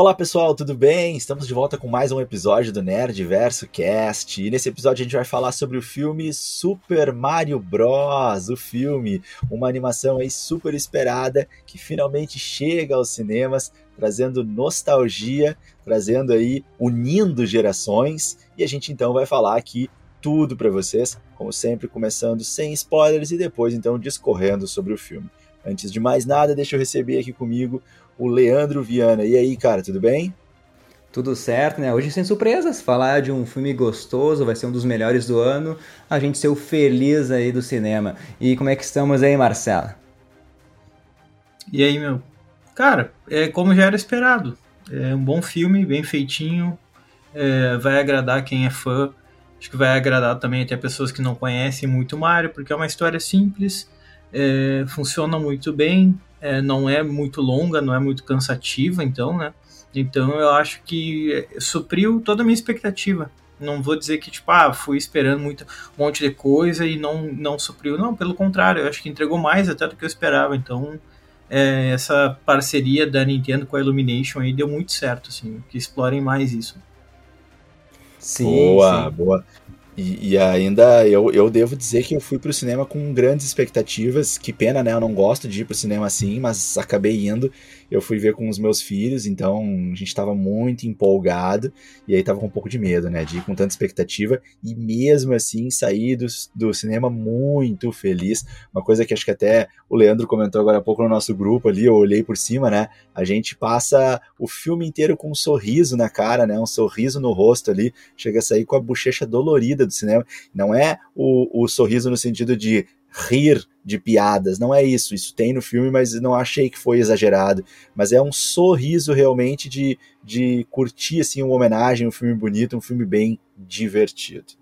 Olá pessoal, tudo bem? Estamos de volta com mais um episódio do Nerd Verso Cast. E nesse episódio a gente vai falar sobre o filme Super Mario Bros. O filme, uma animação aí super esperada que finalmente chega aos cinemas, trazendo nostalgia, trazendo aí unindo gerações. E a gente então vai falar aqui tudo para vocês, como sempre começando sem spoilers e depois então discorrendo sobre o filme. Antes de mais nada, deixa eu receber aqui comigo o Leandro Viana. E aí, cara, tudo bem? Tudo certo, né? Hoje sem surpresas, falar de um filme gostoso, vai ser um dos melhores do ano, a gente ser o feliz aí do cinema. E como é que estamos aí, Marcelo? E aí, meu? Cara, é como já era esperado. É um bom filme, bem feitinho, é, vai agradar quem é fã. Acho que vai agradar também até pessoas que não conhecem muito Mario, porque é uma história simples, é, funciona muito bem, é, não é muito longa, não é muito cansativa, então, né? Então eu acho que supriu toda a minha expectativa. Não vou dizer que, tipo, ah, fui esperando muito, um monte de coisa e não, não supriu. Não, pelo contrário, eu acho que entregou mais até do que eu esperava. Então, é, essa parceria da Nintendo com a Illumination aí deu muito certo, assim, que explorem mais isso. Sim, boa, sim. boa. E, e, ainda eu, eu devo dizer que eu fui pro cinema com grandes expectativas. Que pena, né? Eu não gosto de ir pro cinema assim, mas acabei indo eu fui ver com os meus filhos, então a gente estava muito empolgado e aí tava com um pouco de medo, né, de ir com tanta expectativa e mesmo assim sair do, do cinema muito feliz. Uma coisa que acho que até o Leandro comentou agora há pouco no nosso grupo ali, eu olhei por cima, né, a gente passa o filme inteiro com um sorriso na cara, né, um sorriso no rosto ali, chega a sair com a bochecha dolorida do cinema. Não é o, o sorriso no sentido de rir de piadas, não é isso. Isso tem no filme, mas não achei que foi exagerado. Mas é um sorriso realmente de, de curtir assim uma homenagem, um filme bonito, um filme bem divertido.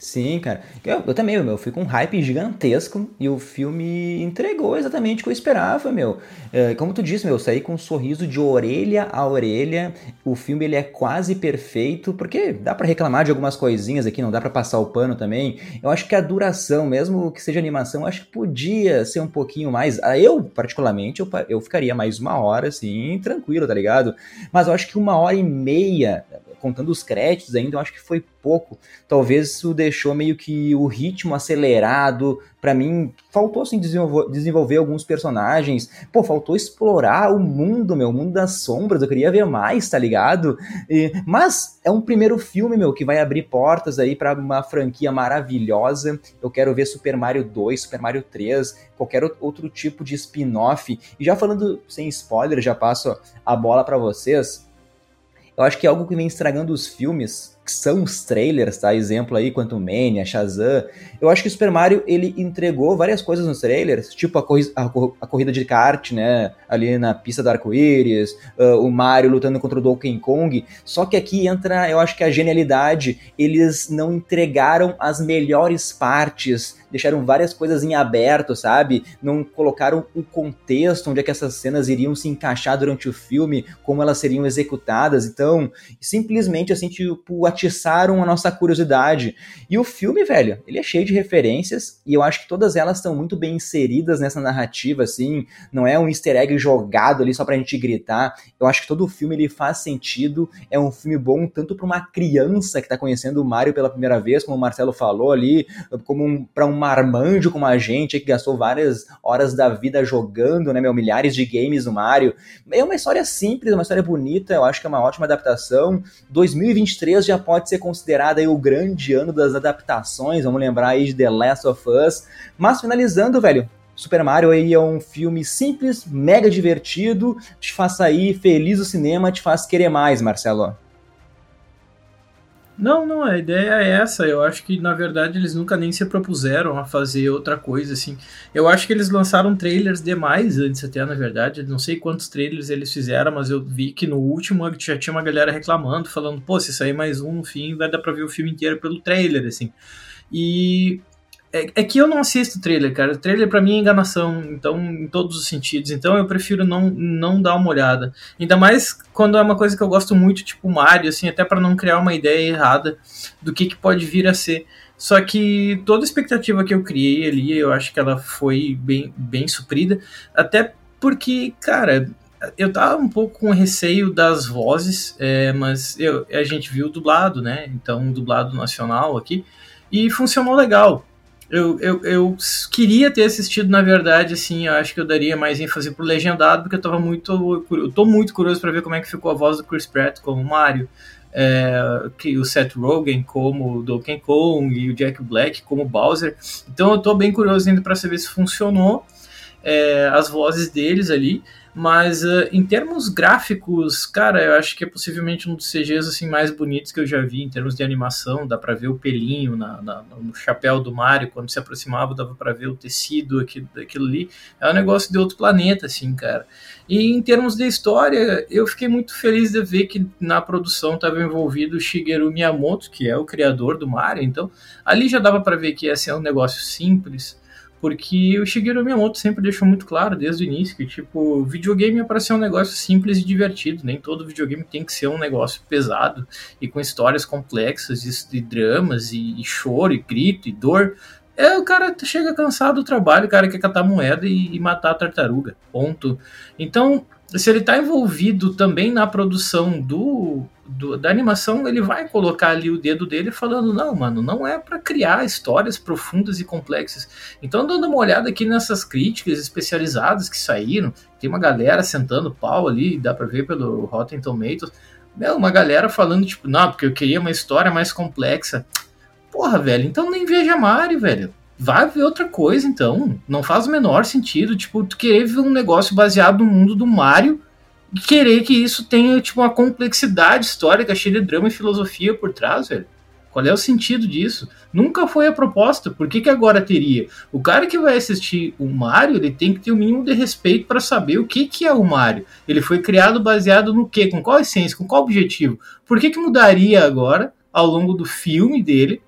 Sim, cara. Eu, eu também, meu, fui com um hype gigantesco e o filme entregou exatamente o que eu esperava, meu. É, como tu disse, meu, eu saí com um sorriso de orelha a orelha. O filme ele é quase perfeito, porque dá para reclamar de algumas coisinhas aqui, não dá para passar o pano também. Eu acho que a duração, mesmo que seja animação, acho que podia ser um pouquinho mais. Ah, eu, particularmente, eu, eu ficaria mais uma hora, assim, tranquilo, tá ligado? Mas eu acho que uma hora e meia contando os créditos ainda, eu acho que foi pouco. Talvez isso deixou meio que o ritmo acelerado. Para mim, faltou assim desenvolver, alguns personagens. Pô, faltou explorar o mundo, meu, o mundo das sombras. Eu queria ver mais, tá ligado? E, mas é um primeiro filme, meu, que vai abrir portas aí para uma franquia maravilhosa. Eu quero ver Super Mario 2, Super Mario 3, qualquer outro tipo de spin-off. E já falando sem spoiler, já passo a bola para vocês. Eu acho que é algo que vem estragando os filmes que são os trailers, tá? Exemplo aí, Quantum Mania, Shazam. Eu acho que o Super Mario, ele entregou várias coisas nos trailers, tipo a, corri a, a corrida de kart, né? Ali na pista do arco-íris, uh, o Mario lutando contra o Donkey Kong. Só que aqui entra, eu acho que a genialidade. Eles não entregaram as melhores partes, deixaram várias coisas em aberto, sabe? Não colocaram o contexto onde é que essas cenas iriam se encaixar durante o filme, como elas seriam executadas. Então, simplesmente assim, tipo, atiçaram a nossa curiosidade. E o filme, velho, ele é cheio de referências e eu acho que todas elas estão muito bem inseridas nessa narrativa, assim. Não é um easter egg jogado ali só pra gente gritar. Eu acho que todo o filme ele faz sentido. É um filme bom tanto para uma criança que tá conhecendo o Mario pela primeira vez, como o Marcelo falou ali, como um, para um marmanjo como a gente que gastou várias horas da vida jogando, né, meu, milhares de games no Mario. É uma história simples, uma história bonita, eu acho que é uma ótima adaptação. 2023 já pode ser considerado aí o grande ano das adaptações, vamos lembrar aí de The Last of Us. Mas finalizando, velho, Super Mario aí é um filme simples, mega divertido, te faz sair feliz do cinema, te faz querer mais, Marcelo. Não, não, a ideia é essa. Eu acho que, na verdade, eles nunca nem se propuseram a fazer outra coisa, assim. Eu acho que eles lançaram trailers demais antes, até, na verdade. Não sei quantos trailers eles fizeram, mas eu vi que no último já tinha uma galera reclamando, falando, pô, se sair mais um no fim, vai dar pra ver o filme inteiro pelo trailer, assim. E é, é, que eu não assisto trailer, cara. O trailer para mim é enganação, então, em todos os sentidos. Então eu prefiro não, não dar uma olhada. Ainda mais quando é uma coisa que eu gosto muito, tipo Mario, assim, até para não criar uma ideia errada do que, que pode vir a ser. Só que toda a expectativa que eu criei ali, eu acho que ela foi bem, bem suprida. Até porque, cara, eu tava um pouco com receio das vozes, é, mas eu, a gente viu dublado, né? Então, dublado nacional aqui, e funcionou legal. Eu, eu, eu queria ter assistido, na verdade, assim, eu acho que eu daria mais ênfase pro legendado, porque eu tava muito. Eu tô muito curioso para ver como é que ficou a voz do Chris Pratt como Mario. É, que o Seth Rogen como o Donkey Kong e o Jack Black como Bowser. Então eu tô bem curioso ainda para saber se funcionou é, as vozes deles ali. Mas uh, em termos gráficos, cara, eu acho que é possivelmente um dos CGs assim, mais bonitos que eu já vi em termos de animação. Dá pra ver o pelinho na, na, no chapéu do Mario, quando se aproximava, dava pra ver o tecido, aquilo, aquilo ali. É um negócio de outro planeta, assim, cara. E em termos de história, eu fiquei muito feliz de ver que na produção estava envolvido o Shigeru Miyamoto, que é o criador do Mario. Então, ali já dava para ver que ia ser um negócio simples porque o Shigeru Miyamoto sempre deixou muito claro desde o início que, tipo, videogame é para ser um negócio simples e divertido. Nem todo videogame tem que ser um negócio pesado e com histórias complexas e, dramas e, e choro e grito e dor. É, o cara chega cansado do trabalho, o cara quer catar moeda e, e matar a tartaruga. Ponto. Então, se ele está envolvido também na produção do, do, da animação, ele vai colocar ali o dedo dele falando: não, mano, não é para criar histórias profundas e complexas. Então, dando uma olhada aqui nessas críticas especializadas que saíram, tem uma galera sentando pau ali, dá para ver pelo Rotten Tomatoes. Meu, uma galera falando, tipo, não, porque eu queria uma história mais complexa. Porra, velho, então nem veja Mario, velho vai ver outra coisa, então. Não faz o menor sentido, tipo, tu querer ver um negócio baseado no mundo do Mario querer que isso tenha, tipo, uma complexidade histórica cheia de drama e filosofia por trás, velho. Qual é o sentido disso? Nunca foi a proposta. Por que, que agora teria? O cara que vai assistir o Mario, ele tem que ter o mínimo de respeito para saber o que, que é o Mario. Ele foi criado baseado no quê? Com qual essência? Com qual objetivo? Por que, que mudaria agora, ao longo do filme dele,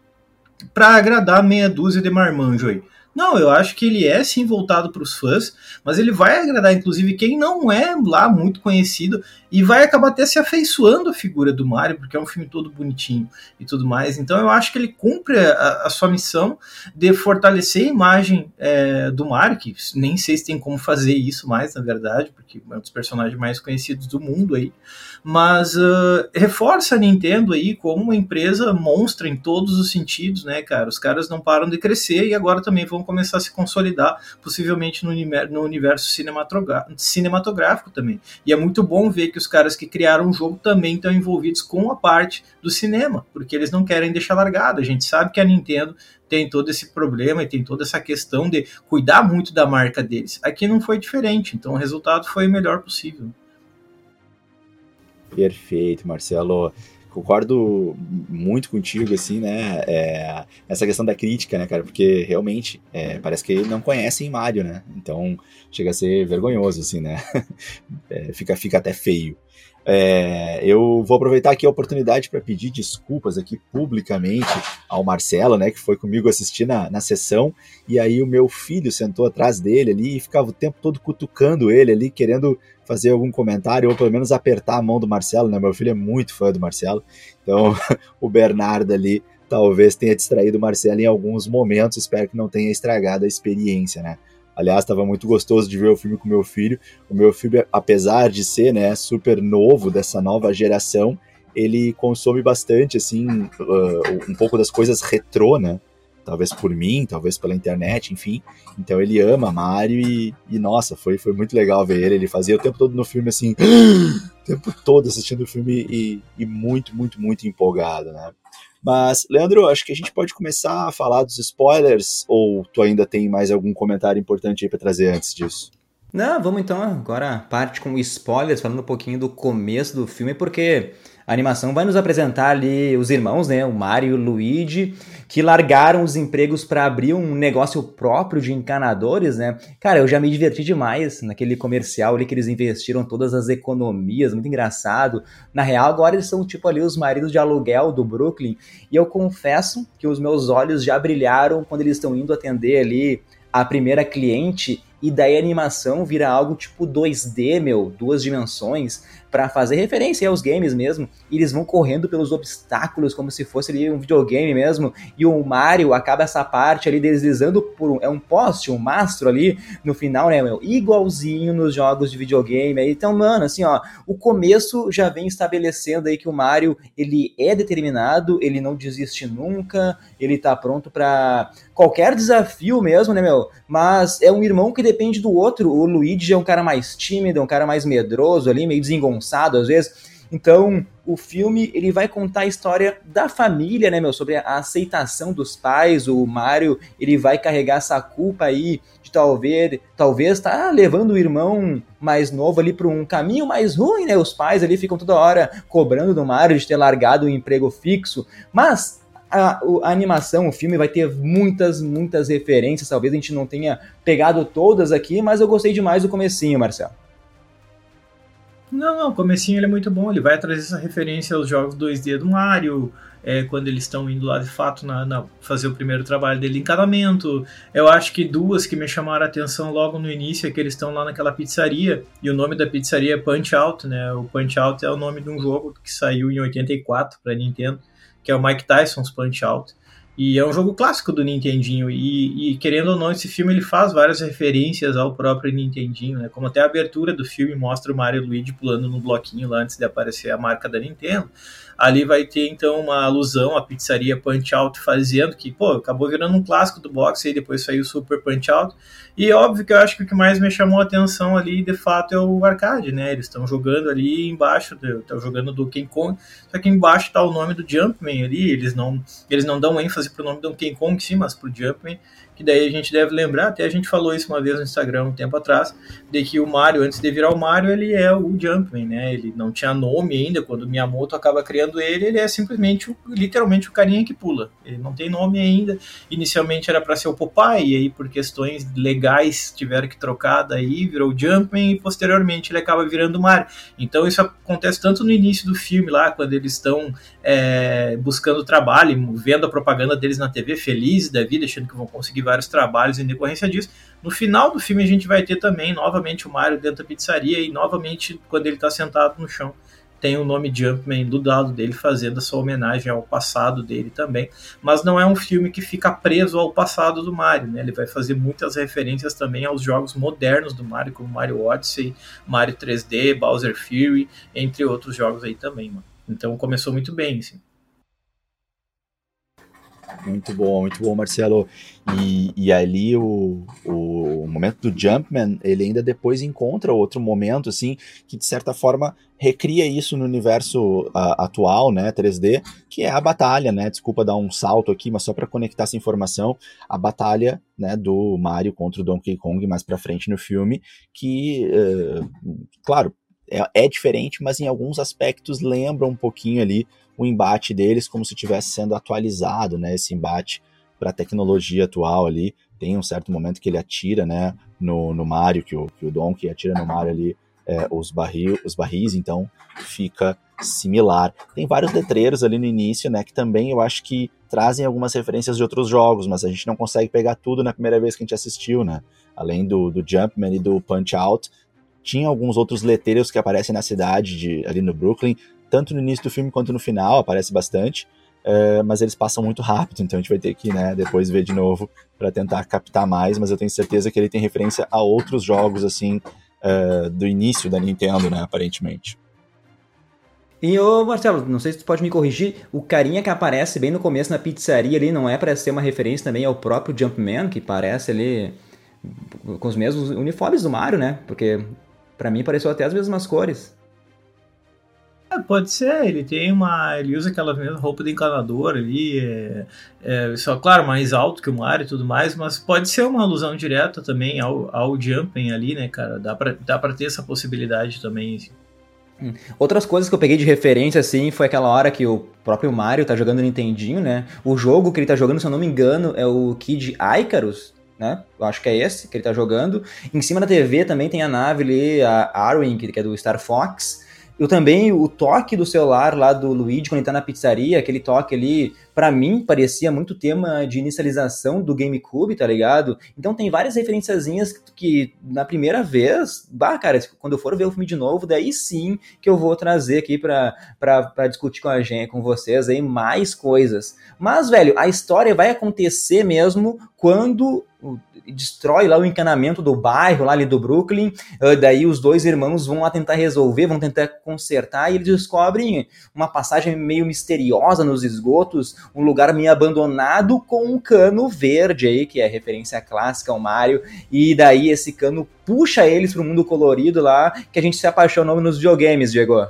para agradar meia dúzia de marmanjo aí. Não, eu acho que ele é sim voltado para os fãs, mas ele vai agradar inclusive quem não é lá muito conhecido e vai acabar até se afeiçoando a figura do Mario, porque é um filme todo bonitinho e tudo mais. Então eu acho que ele cumpre a, a sua missão de fortalecer a imagem é, do Mario, que nem sei se tem como fazer isso mais, na verdade, porque é um dos personagens mais conhecidos do mundo aí. Mas uh, reforça a Nintendo aí como uma empresa monstra em todos os sentidos, né, cara? Os caras não param de crescer e agora também vão começar a se consolidar, possivelmente no, no universo cinematográfico também. E é muito bom ver que os caras que criaram o jogo também estão envolvidos com a parte do cinema, porque eles não querem deixar largado. A gente sabe que a Nintendo tem todo esse problema e tem toda essa questão de cuidar muito da marca deles. Aqui não foi diferente, então o resultado foi o melhor possível. Perfeito, Marcelo concordo muito contigo, assim, né? É, essa questão da crítica, né, cara? Porque realmente é, parece que não conhecem Mario, né? Então chega a ser vergonhoso, assim, né? É, fica, fica até feio. É, eu vou aproveitar aqui a oportunidade para pedir desculpas aqui publicamente ao Marcelo, né, que foi comigo assistir na, na sessão, e aí o meu filho sentou atrás dele ali e ficava o tempo todo cutucando ele ali, querendo fazer algum comentário ou pelo menos apertar a mão do Marcelo, né? Meu filho é muito fã do Marcelo, então o Bernardo ali talvez tenha distraído o Marcelo em alguns momentos, espero que não tenha estragado a experiência, né? Aliás, estava muito gostoso de ver o filme com meu filho. O meu filho, apesar de ser né, super novo dessa nova geração, ele consome bastante, assim, uh, um pouco das coisas retrô, né? Talvez por mim, talvez pela internet, enfim. Então ele ama Mario e, e, nossa, foi, foi muito legal ver ele. Ele fazia o tempo todo no filme assim, o tempo todo assistindo o filme e, e muito, muito, muito empolgado, né? Mas, Leandro, acho que a gente pode começar a falar dos spoilers, ou tu ainda tem mais algum comentário importante aí para trazer antes disso? Não, vamos então agora parte com spoilers, falando um pouquinho do começo do filme, porque a animação vai nos apresentar ali os irmãos, né, o Mario e o Luigi, que largaram os empregos para abrir um negócio próprio de encanadores, né? Cara, eu já me diverti demais naquele comercial ali que eles investiram todas as economias, muito engraçado. Na real, agora eles são tipo ali os maridos de aluguel do Brooklyn, e eu confesso que os meus olhos já brilharam quando eles estão indo atender ali a primeira cliente e daí a animação vira algo tipo 2D, meu, duas dimensões, para fazer referência aos games mesmo, e eles vão correndo pelos obstáculos como se fosse ali um videogame mesmo, e o Mario acaba essa parte ali deslizando por um, é um poste, um mastro ali no final, né, meu, igualzinho nos jogos de videogame. Então, mano, assim, ó, o começo já vem estabelecendo aí que o Mario, ele é determinado, ele não desiste nunca, ele tá pronto para qualquer desafio mesmo, né, meu? Mas é um irmão que depende do outro. O Luigi é um cara mais tímido, é um cara mais medroso ali, meio desengonçado às vezes. Então, o filme ele vai contar a história da família, né, meu, sobre a aceitação dos pais. O Mario, ele vai carregar essa culpa aí de talvez, talvez tá levando o irmão mais novo ali para um caminho mais ruim, né? Os pais ali ficam toda hora cobrando do Mario de ter largado o um emprego fixo, mas a, a, animação, o filme vai ter muitas, muitas referências. Talvez a gente não tenha pegado todas aqui, mas eu gostei demais do comecinho, Marcelo. Não, não, o comecinho ele é muito bom, ele vai trazer essa referência aos jogos 2D do Mario, é, quando eles estão indo lá de fato na, na, fazer o primeiro trabalho dele de encanamento. Eu acho que duas que me chamaram a atenção logo no início é que eles estão lá naquela pizzaria, e o nome da pizzaria é Punch Out, né? O Punch Out é o nome de um jogo que saiu em 84 para Nintendo, que é o Mike Tyson's Punch Out. E é um jogo clássico do Nintendinho. E, e, querendo ou não, esse filme ele faz várias referências ao próprio Nintendinho, né? Como até a abertura do filme mostra o Mario e o Luigi pulando no bloquinho lá antes de aparecer a marca da Nintendo. Ali vai ter então uma alusão à pizzaria Punch Out fazendo, que pô, acabou virando um clássico do boxe e depois saiu o Super Punch Out. E óbvio que eu acho que o que mais me chamou a atenção ali, de fato, é o arcade, né? Eles estão jogando ali embaixo, estão jogando do King Kong, só que embaixo está o nome do Jumpman ali, eles não, eles não dão ênfase pro nome do King Kong sim, mas pro Jumpman que daí a gente deve lembrar, até a gente falou isso uma vez no Instagram um tempo atrás, de que o Mario, antes de virar o Mario, ele é o Jumpman, né? Ele não tinha nome ainda, quando o Miyamoto acaba criando ele, ele é simplesmente, literalmente, o carinha que pula. Ele não tem nome ainda. Inicialmente era para ser o Popeye, e aí por questões legais tiveram que trocar, daí virou o Jumpman, e posteriormente ele acaba virando o Mario. Então isso acontece tanto no início do filme lá, quando eles estão é, buscando trabalho, vendo a propaganda deles na TV, felizes da vida, achando que vão conseguir vários trabalhos em decorrência disso. No final do filme a gente vai ter também novamente o Mario dentro da pizzaria e novamente quando ele está sentado no chão tem o nome Jumpman do lado dele fazendo essa homenagem ao passado dele também, mas não é um filme que fica preso ao passado do Mario, né? Ele vai fazer muitas referências também aos jogos modernos do Mario, como Mario Odyssey, Mario 3D, Bowser Fury, entre outros jogos aí também, mano. Então começou muito bem, assim. Muito bom, muito bom, Marcelo. E, e ali o, o momento do Jumpman, ele ainda depois encontra outro momento, assim, que de certa forma recria isso no universo atual, né, 3D, que é a batalha, né, desculpa dar um salto aqui, mas só para conectar essa informação, a batalha, né, do Mario contra o Donkey Kong mais para frente no filme, que, uh, claro, é, é diferente, mas em alguns aspectos lembra um pouquinho ali o embate deles como se estivesse sendo atualizado, né? Esse embate para a tecnologia atual ali. Tem um certo momento que ele atira, né? No, no Mario, que o, que o Donkey atira no Mario ali é, os, barril, os barris, então fica similar. Tem vários letreiros ali no início, né? Que também eu acho que trazem algumas referências de outros jogos, mas a gente não consegue pegar tudo na primeira vez que a gente assistiu, né? Além do, do Jumpman e do Punch Out, tinha alguns outros letreiros que aparecem na cidade, de, ali no Brooklyn, tanto no início do filme quanto no final, aparece bastante, uh, mas eles passam muito rápido, então a gente vai ter que né, depois ver de novo para tentar captar mais, mas eu tenho certeza que ele tem referência a outros jogos, assim, uh, do início da Nintendo, né, aparentemente. E ô Marcelo, não sei se tu pode me corrigir, o carinha que aparece bem no começo na pizzaria ali não é para ser uma referência também ao próprio Jumpman, que parece ali com os mesmos uniformes do Mario, né? Porque para mim pareceu até as mesmas cores. É, pode ser, ele tem uma. Ele usa aquela mesma roupa de encanador ali, é, é, só, claro, mais alto que o Mario e tudo mais, mas pode ser uma alusão direta também ao, ao Jumping ali, né, cara? Dá pra, dá pra ter essa possibilidade também. Assim. Hum. Outras coisas que eu peguei de referência, assim, foi aquela hora que o próprio Mario tá jogando Nintendinho, né? O jogo que ele tá jogando, se eu não me engano, é o Kid Icarus, né? Eu acho que é esse que ele tá jogando. Em cima da TV também tem a nave ali, a Arwing, que é do Star Fox. Eu também, o toque do celular lá do Luigi, quando ele tá na pizzaria, aquele toque ali, para mim, parecia muito tema de inicialização do GameCube, tá ligado? Então tem várias referenciazinhas que, na primeira vez, bah, cara, quando eu for ver o filme de novo, daí sim que eu vou trazer aqui pra, pra, pra discutir com a gente, com vocês aí, mais coisas. Mas, velho, a história vai acontecer mesmo quando destrói lá o encanamento do bairro, lá ali do Brooklyn. Uh, daí os dois irmãos vão lá tentar resolver, vão tentar consertar, e eles descobrem uma passagem meio misteriosa nos esgotos, um lugar meio abandonado com um cano verde aí, que é referência clássica ao Mario. E daí esse cano puxa eles pro mundo colorido lá, que a gente se apaixonou nos videogames, Diego.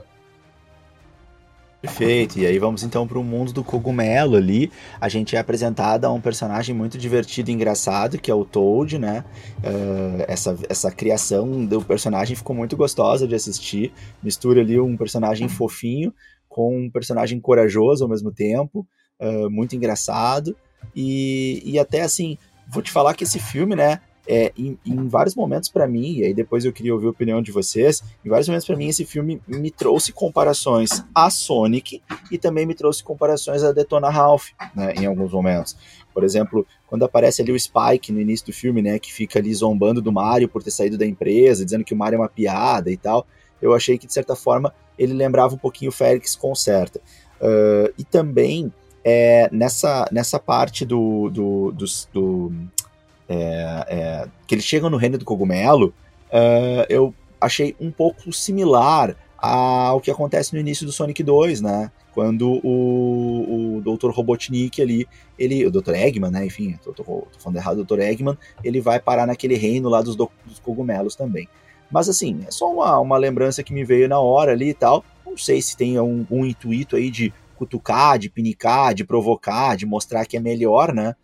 Perfeito. E aí vamos então para o mundo do cogumelo ali. A gente é apresentado a um personagem muito divertido e engraçado, que é o Toad, né? Uh, essa, essa criação do personagem ficou muito gostosa de assistir. Mistura ali um personagem fofinho com um personagem corajoso ao mesmo tempo, uh, muito engraçado. E, e até assim, vou te falar que esse filme, né? É, em, em, vários momentos para mim, e aí depois eu queria ouvir a opinião de vocês, em vários momentos para mim esse filme me trouxe comparações a Sonic e também me trouxe comparações a Detona Ralph, né, em alguns momentos. Por exemplo, quando aparece ali o Spike no início do filme, né, que fica ali zombando do Mario por ter saído da empresa, dizendo que o Mario é uma piada e tal, eu achei que de certa forma ele lembrava um pouquinho o Félix Concerta. Uh, e também é, nessa, nessa parte do, do, do, do é, é, que eles chegam no reino do cogumelo, uh, eu achei um pouco similar ao que acontece no início do Sonic 2, né? Quando o, o Dr. Robotnik ali, ele, o Dr. Eggman, né? Enfim, tô, tô, tô falando errado, o Dr. Eggman, ele vai parar naquele reino lá dos, do, dos cogumelos também. Mas assim, é só uma, uma lembrança que me veio na hora ali e tal. Não sei se tem um, um intuito aí de cutucar, de pinicar, de provocar, de mostrar que é melhor, né?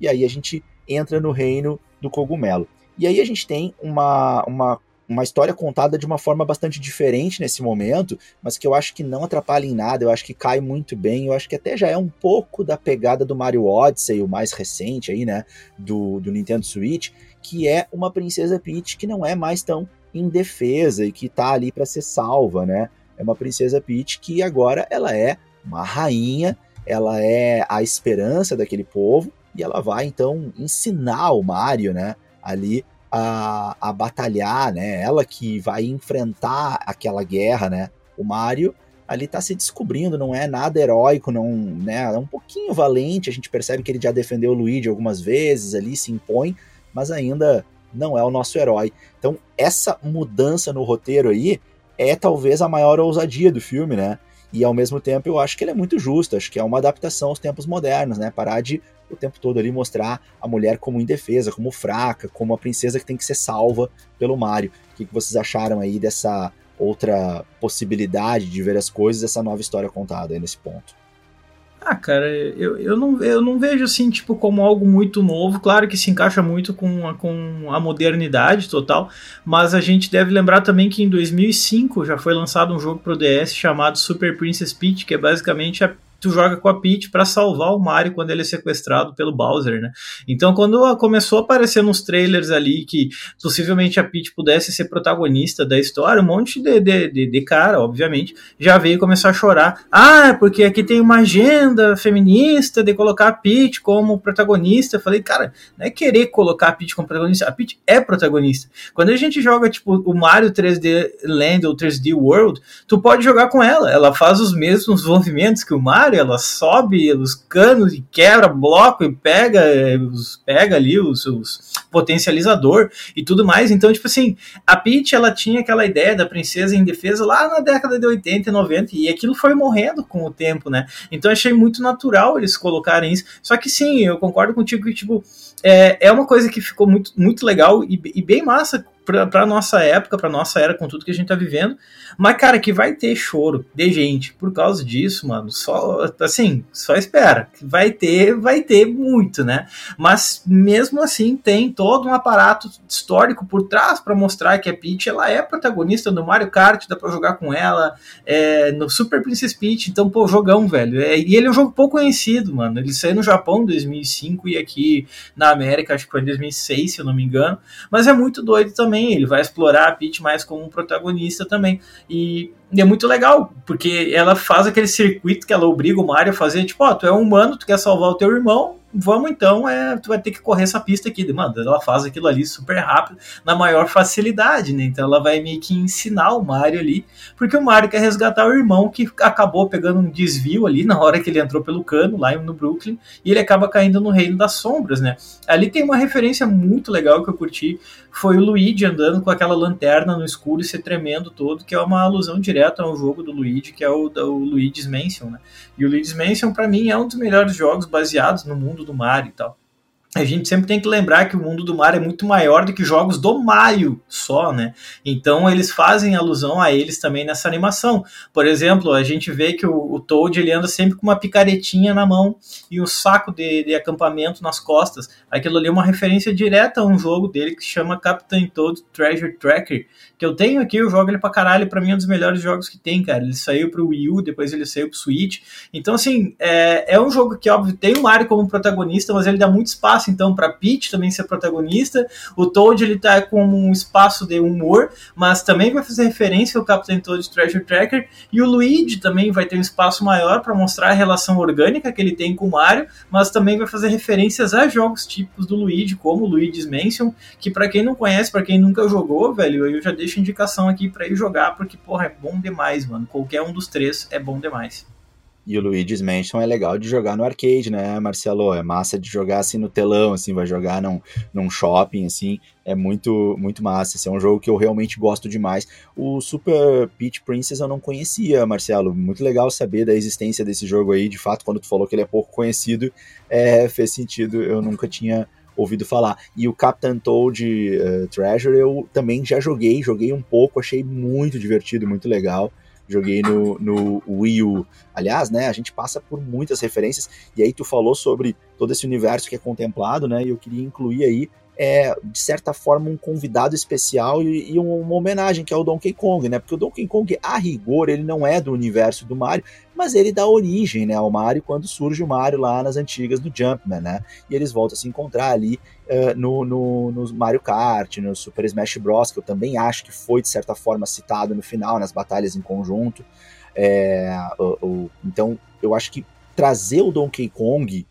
E aí a gente entra no reino do cogumelo. E aí a gente tem uma, uma, uma história contada de uma forma bastante diferente nesse momento, mas que eu acho que não atrapalha em nada, eu acho que cai muito bem, eu acho que até já é um pouco da pegada do Mario Odyssey, o mais recente aí, né, do, do Nintendo Switch, que é uma princesa Peach que não é mais tão indefesa e que tá ali para ser salva, né? É uma princesa Peach que agora ela é uma rainha, ela é a esperança daquele povo, e ela vai então ensinar o Mario, né, ali a, a batalhar, né? Ela que vai enfrentar aquela guerra, né? O Mario ali tá se descobrindo, não é nada heróico, não, né? É um pouquinho valente, a gente percebe que ele já defendeu o Luigi algumas vezes ali, se impõe, mas ainda não é o nosso herói. Então, essa mudança no roteiro aí é talvez a maior ousadia do filme, né? E ao mesmo tempo eu acho que ele é muito justo, acho que é uma adaptação aos tempos modernos, né? Parar de o tempo todo ali mostrar a mulher como indefesa, como fraca, como a princesa que tem que ser salva pelo Mario. O que, que vocês acharam aí dessa outra possibilidade de ver as coisas, essa nova história contada aí nesse ponto? Ah, cara, eu, eu, não, eu não vejo assim, tipo, como algo muito novo. Claro que se encaixa muito com a, com a modernidade total, mas a gente deve lembrar também que em 2005 já foi lançado um jogo pro DS chamado Super Princess Peach, que é basicamente a tu joga com a Peach para salvar o Mario quando ele é sequestrado pelo Bowser, né? Então, quando começou a aparecer nos trailers ali que possivelmente a Peach pudesse ser protagonista da história, um monte de, de, de, de cara, obviamente, já veio começar a chorar. Ah, porque aqui tem uma agenda feminista de colocar a Peach como protagonista. Eu falei, cara, não é querer colocar a Peach como protagonista, a Peach é protagonista. Quando a gente joga, tipo, o Mario 3D Land ou 3D World, tu pode jogar com ela, ela faz os mesmos movimentos que o Mario, ela sobe os canos e quebra bloco e pega, pega ali os, os potencializador e tudo mais. Então, tipo assim, a Peach ela tinha aquela ideia da princesa indefesa lá na década de 80 e 90 e aquilo foi morrendo com o tempo, né? Então achei muito natural eles colocarem isso. Só que sim, eu concordo contigo que tipo é, é uma coisa que ficou muito, muito legal e, e bem massa para nossa época, para nossa era, com tudo que a gente tá vivendo. Mas, cara, que vai ter choro de gente por causa disso, mano. Só, assim, só espera. Vai ter, vai ter muito, né? Mas mesmo assim, tem todo um aparato histórico por trás para mostrar que a Peach ela é protagonista do Mario Kart, dá pra jogar com ela, é, no Super Princess Peach. Então, pô, jogão, velho. É, e ele é um jogo pouco conhecido, mano. Ele saiu no Japão em 2005 e aqui na América, acho que foi em 2006, se eu não me engano. Mas é muito doido também ele vai explorar a Peach mais como um protagonista também. E, e, é muito legal, porque ela faz aquele circuito que ela obriga o Mario a fazer, tipo, ó, oh, tu é um humano, tu quer salvar o teu irmão, vamos então, é, tu vai ter que correr essa pista aqui. Mano, ela faz aquilo ali super rápido, na maior facilidade, né? Então ela vai meio que ensinar o Mario ali, porque o Mario quer resgatar o irmão que acabou pegando um desvio ali na hora que ele entrou pelo cano lá no Brooklyn, e ele acaba caindo no Reino das Sombras, né? Ali tem uma referência muito legal que eu curti, foi o Luigi andando com aquela lanterna no escuro e se tremendo todo, que é uma alusão direta ao jogo do Luigi, que é o, o Luigi's Mansion, né? E o Luigi's Mansion, para mim, é um dos melhores jogos baseados no mundo do Mario e tal a gente sempre tem que lembrar que o mundo do Mario é muito maior do que jogos do Mario só, né? Então eles fazem alusão a eles também nessa animação. Por exemplo, a gente vê que o, o Toad ele anda sempre com uma picaretinha na mão e um saco de, de, acampamento nas costas. Aquilo ali é uma referência direta a um jogo dele que chama Captain Toad Treasure Tracker, que eu tenho aqui, eu jogo ele pra caralho, pra mim é um dos melhores jogos que tem, cara. Ele saiu pro Wii U, depois ele saiu pro Switch. Então, assim, é, é um jogo que, óbvio, tem o Mario como protagonista, mas ele dá muito espaço, então, pra Peach também ser protagonista. O Toad, ele tá com um espaço de humor, mas também vai fazer referência ao Captain Toad Treasure Tracker. E o Luigi também vai ter um espaço maior para mostrar a relação orgânica que ele tem com o Mario, mas também vai fazer referências a jogos típicos do Luigi, como Luigi's Mansion, que para quem não conhece, para quem nunca jogou, velho, eu já deixo indicação aqui para ir jogar, porque, porra, é bom demais, mano. Qualquer um dos três é bom demais. E o Luigi's Mansion é legal de jogar no arcade, né, Marcelo? É massa de jogar assim no telão, assim, vai jogar num, num shopping, assim. É muito, muito massa. Esse é um jogo que eu realmente gosto demais. O Super Peach Princess eu não conhecia, Marcelo. Muito legal saber da existência desse jogo aí. De fato, quando tu falou que ele é pouco conhecido, é, fez sentido. Eu nunca tinha ouvido falar. E o Captain Toad uh, Treasure eu também já joguei, joguei um pouco, achei muito divertido, muito legal. Joguei no, no Wii U. Aliás, né, a gente passa por muitas referências, e aí tu falou sobre todo esse universo que é contemplado, né, e eu queria incluir aí é, de certa forma, um convidado especial e, e, uma homenagem, que é o Donkey Kong, né? Porque o Donkey Kong, a rigor, ele não é do universo do Mario, mas ele dá origem né, ao Mario quando surge o Mario lá nas antigas do Jumpman, né? E eles voltam a se encontrar ali uh, no, no, no, Mario Kart, no Super Smash Bros., que eu também acho que foi, de certa forma, citado no final, nas batalhas em conjunto. É, o, o, então, eu acho que trazer o Donkey Kong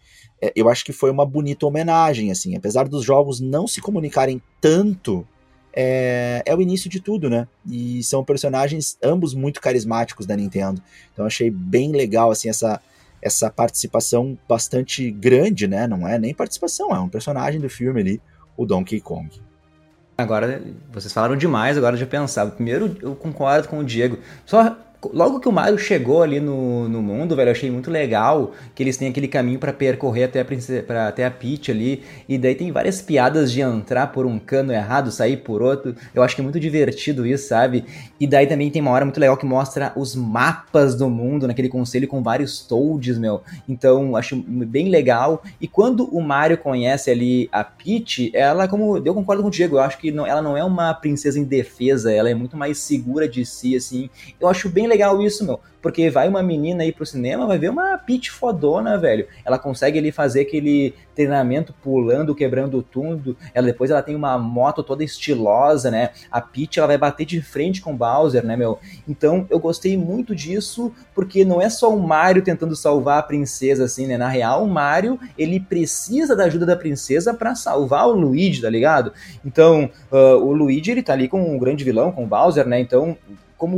eu acho que foi uma bonita homenagem, assim, apesar dos jogos não se comunicarem tanto, é, é o início de tudo, né? E são personagens ambos muito carismáticos da Nintendo. Então achei bem legal, assim, essa, essa participação bastante grande, né? Não é nem participação, é um personagem do filme ali, o Donkey Kong. Agora, vocês falaram demais, agora já pensava. Primeiro, eu concordo com o Diego. Só Logo que o Mario chegou ali no, no mundo, velho, eu achei muito legal que eles têm aquele caminho para percorrer até a, princesa, pra, até a Peach ali. E daí tem várias piadas de entrar por um cano errado, sair por outro. Eu acho que é muito divertido isso, sabe? E daí também tem uma hora muito legal que mostra os mapas do mundo naquele conselho com vários Toads, meu. Então, acho bem legal. E quando o Mario conhece ali a Peach, ela, como eu concordo com o Diego, eu acho que não, ela não é uma princesa indefesa, ela é muito mais segura de si, assim. Eu acho bem legal isso, meu. Porque vai uma menina aí pro cinema, vai ver uma Peach fodona, velho. Ela consegue ali fazer aquele treinamento pulando, quebrando tudo. Ela depois ela tem uma moto toda estilosa, né? A Peach ela vai bater de frente com o Bowser, né, meu? Então eu gostei muito disso, porque não é só o Mario tentando salvar a princesa assim, né? Na real, o Mario, ele precisa da ajuda da princesa para salvar o Luigi, tá ligado? Então, uh, o Luigi ele tá ali com um grande vilão, com o Bowser, né? Então, como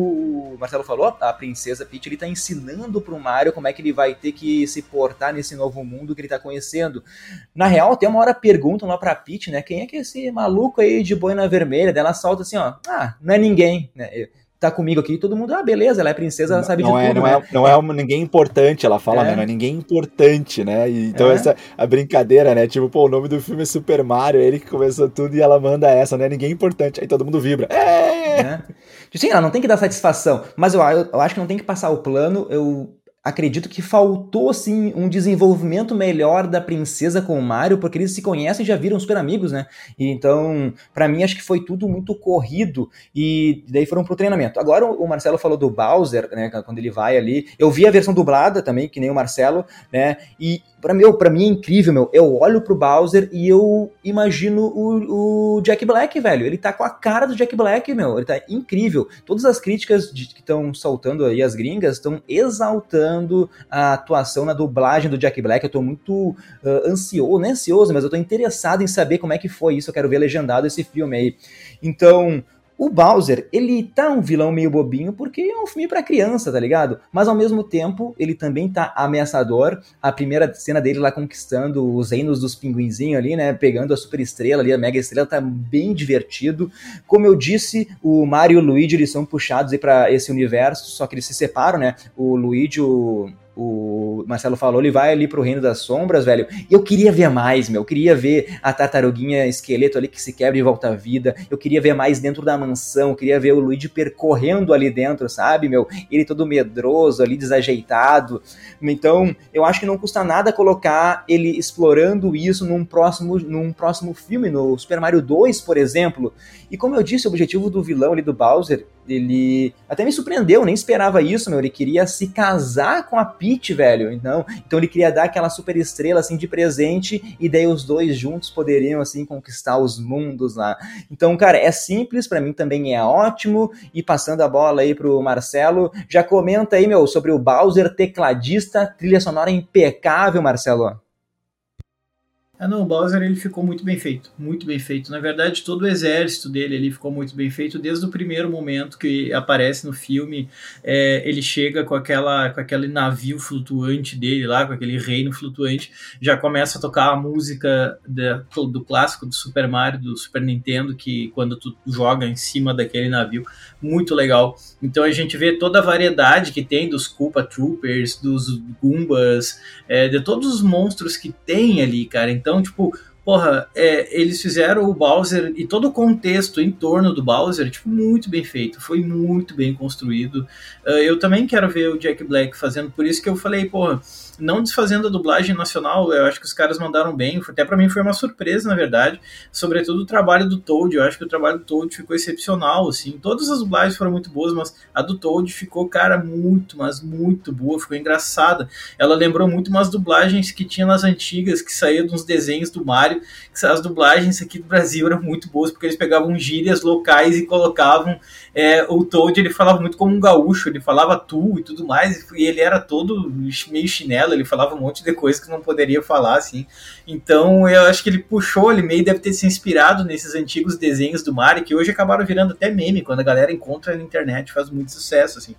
o Marcelo falou, a princesa Peach ele tá ensinando pro Mario como é que ele vai ter que se portar nesse novo mundo que ele tá conhecendo. Na real, tem uma hora perguntam lá pra Peach, né, quem é que é esse maluco aí de boina vermelha? Daí ela solta assim, ó, ah, não é ninguém, né? tá comigo aqui, todo mundo, ah, beleza, ela é princesa, ela sabe não de é, tudo. Não, né? é, não é ninguém importante, ela fala, é. né? Não é ninguém importante, né? E, então, é. essa a brincadeira, né? Tipo, pô, o nome do filme é Super Mario, é ele que começou tudo e ela manda essa, não é ninguém importante. Aí todo mundo vibra. É! É. Sim, ela não tem que dar satisfação, mas eu, eu, eu acho que não tem que passar o plano. Eu acredito que faltou assim um desenvolvimento melhor da princesa com o Mario, porque eles se conhecem e já viram super amigos, né? E, então, para mim acho que foi tudo muito corrido e daí foram pro treinamento. Agora o Marcelo falou do Bowser, né, quando ele vai ali. Eu vi a versão dublada também, que nem o Marcelo, né? E para mim, para mim é incrível, meu. Eu olho pro Bowser e eu imagino o, o, Jack Black, velho. Ele tá com a cara do Jack Black, meu. Ele tá incrível. Todas as críticas de, que estão soltando aí as gringas estão exaltando a atuação na dublagem do Jack Black. Eu tô muito uh, ansioso, não é ansioso, mas eu tô interessado em saber como é que foi isso. Eu quero ver legendado esse filme aí. Então, o Bowser, ele tá um vilão meio bobinho porque é um filme para criança, tá ligado? Mas ao mesmo tempo, ele também tá ameaçador. A primeira cena dele lá conquistando os reinos dos pinguinzinhos ali, né? Pegando a super estrela ali, a mega estrela, tá bem divertido. Como eu disse, o Mario e o Luigi, eles são puxados aí pra esse universo, só que eles se separam, né? O Luigi, o o Marcelo falou, ele vai ali pro Reino das Sombras, velho. E eu queria ver mais, meu. Eu queria ver a tartaruguinha esqueleto ali que se quebra e volta à vida. Eu queria ver mais dentro da mansão. Eu queria ver o Luigi percorrendo ali dentro, sabe, meu? Ele todo medroso ali, desajeitado. Então, eu acho que não custa nada colocar ele explorando isso num próximo, num próximo filme, no Super Mario 2, por exemplo. E como eu disse, o objetivo do vilão ali do Bowser ele até me surpreendeu, nem esperava isso, meu. Ele queria se casar com a Peach, velho. Então, então ele queria dar aquela super estrela assim de presente e daí os dois juntos poderiam assim conquistar os mundos lá. Então, cara, é simples, para mim também é ótimo. E passando a bola aí pro Marcelo, já comenta aí, meu, sobre o Bowser tecladista, trilha sonora impecável, Marcelo. Ah, não, o Bowser ele ficou muito bem feito, muito bem feito. Na verdade, todo o exército dele ele ficou muito bem feito desde o primeiro momento que aparece no filme. É, ele chega com aquela, com aquele navio flutuante dele lá, com aquele reino flutuante, já começa a tocar a música do clássico do Super Mario, do Super Nintendo, que quando tu joga em cima daquele navio, muito legal. Então a gente vê toda a variedade que tem dos Koopa Troopers, dos Goombas, é, de todos os monstros que tem ali, cara. Então então, tipo, porra, é, eles fizeram o Bowser e todo o contexto em torno do Bowser, tipo, muito bem feito, foi muito bem construído. Uh, eu também quero ver o Jack Black fazendo, por isso que eu falei, porra, não desfazendo a dublagem nacional, eu acho que os caras mandaram bem, até para mim foi uma surpresa, na verdade, sobretudo o trabalho do Toad, eu acho que o trabalho do Toad ficou excepcional, assim, todas as dublagens foram muito boas, mas a do Toad ficou, cara, muito, mas muito boa, ficou engraçada, ela lembrou muito umas dublagens que tinha nas antigas, que saía de uns desenhos do Mario, que as dublagens aqui do Brasil eram muito boas, porque eles pegavam gírias locais e colocavam é, o Toad, ele falava muito como um gaúcho, ele falava tu e tudo mais, e ele era todo meio chinelo, ele falava um monte de coisa que não poderia falar, assim. Então eu acho que ele puxou, ele meio deve ter se inspirado nesses antigos desenhos do Mario, que hoje acabaram virando até meme, quando a galera encontra na internet, faz muito sucesso, assim.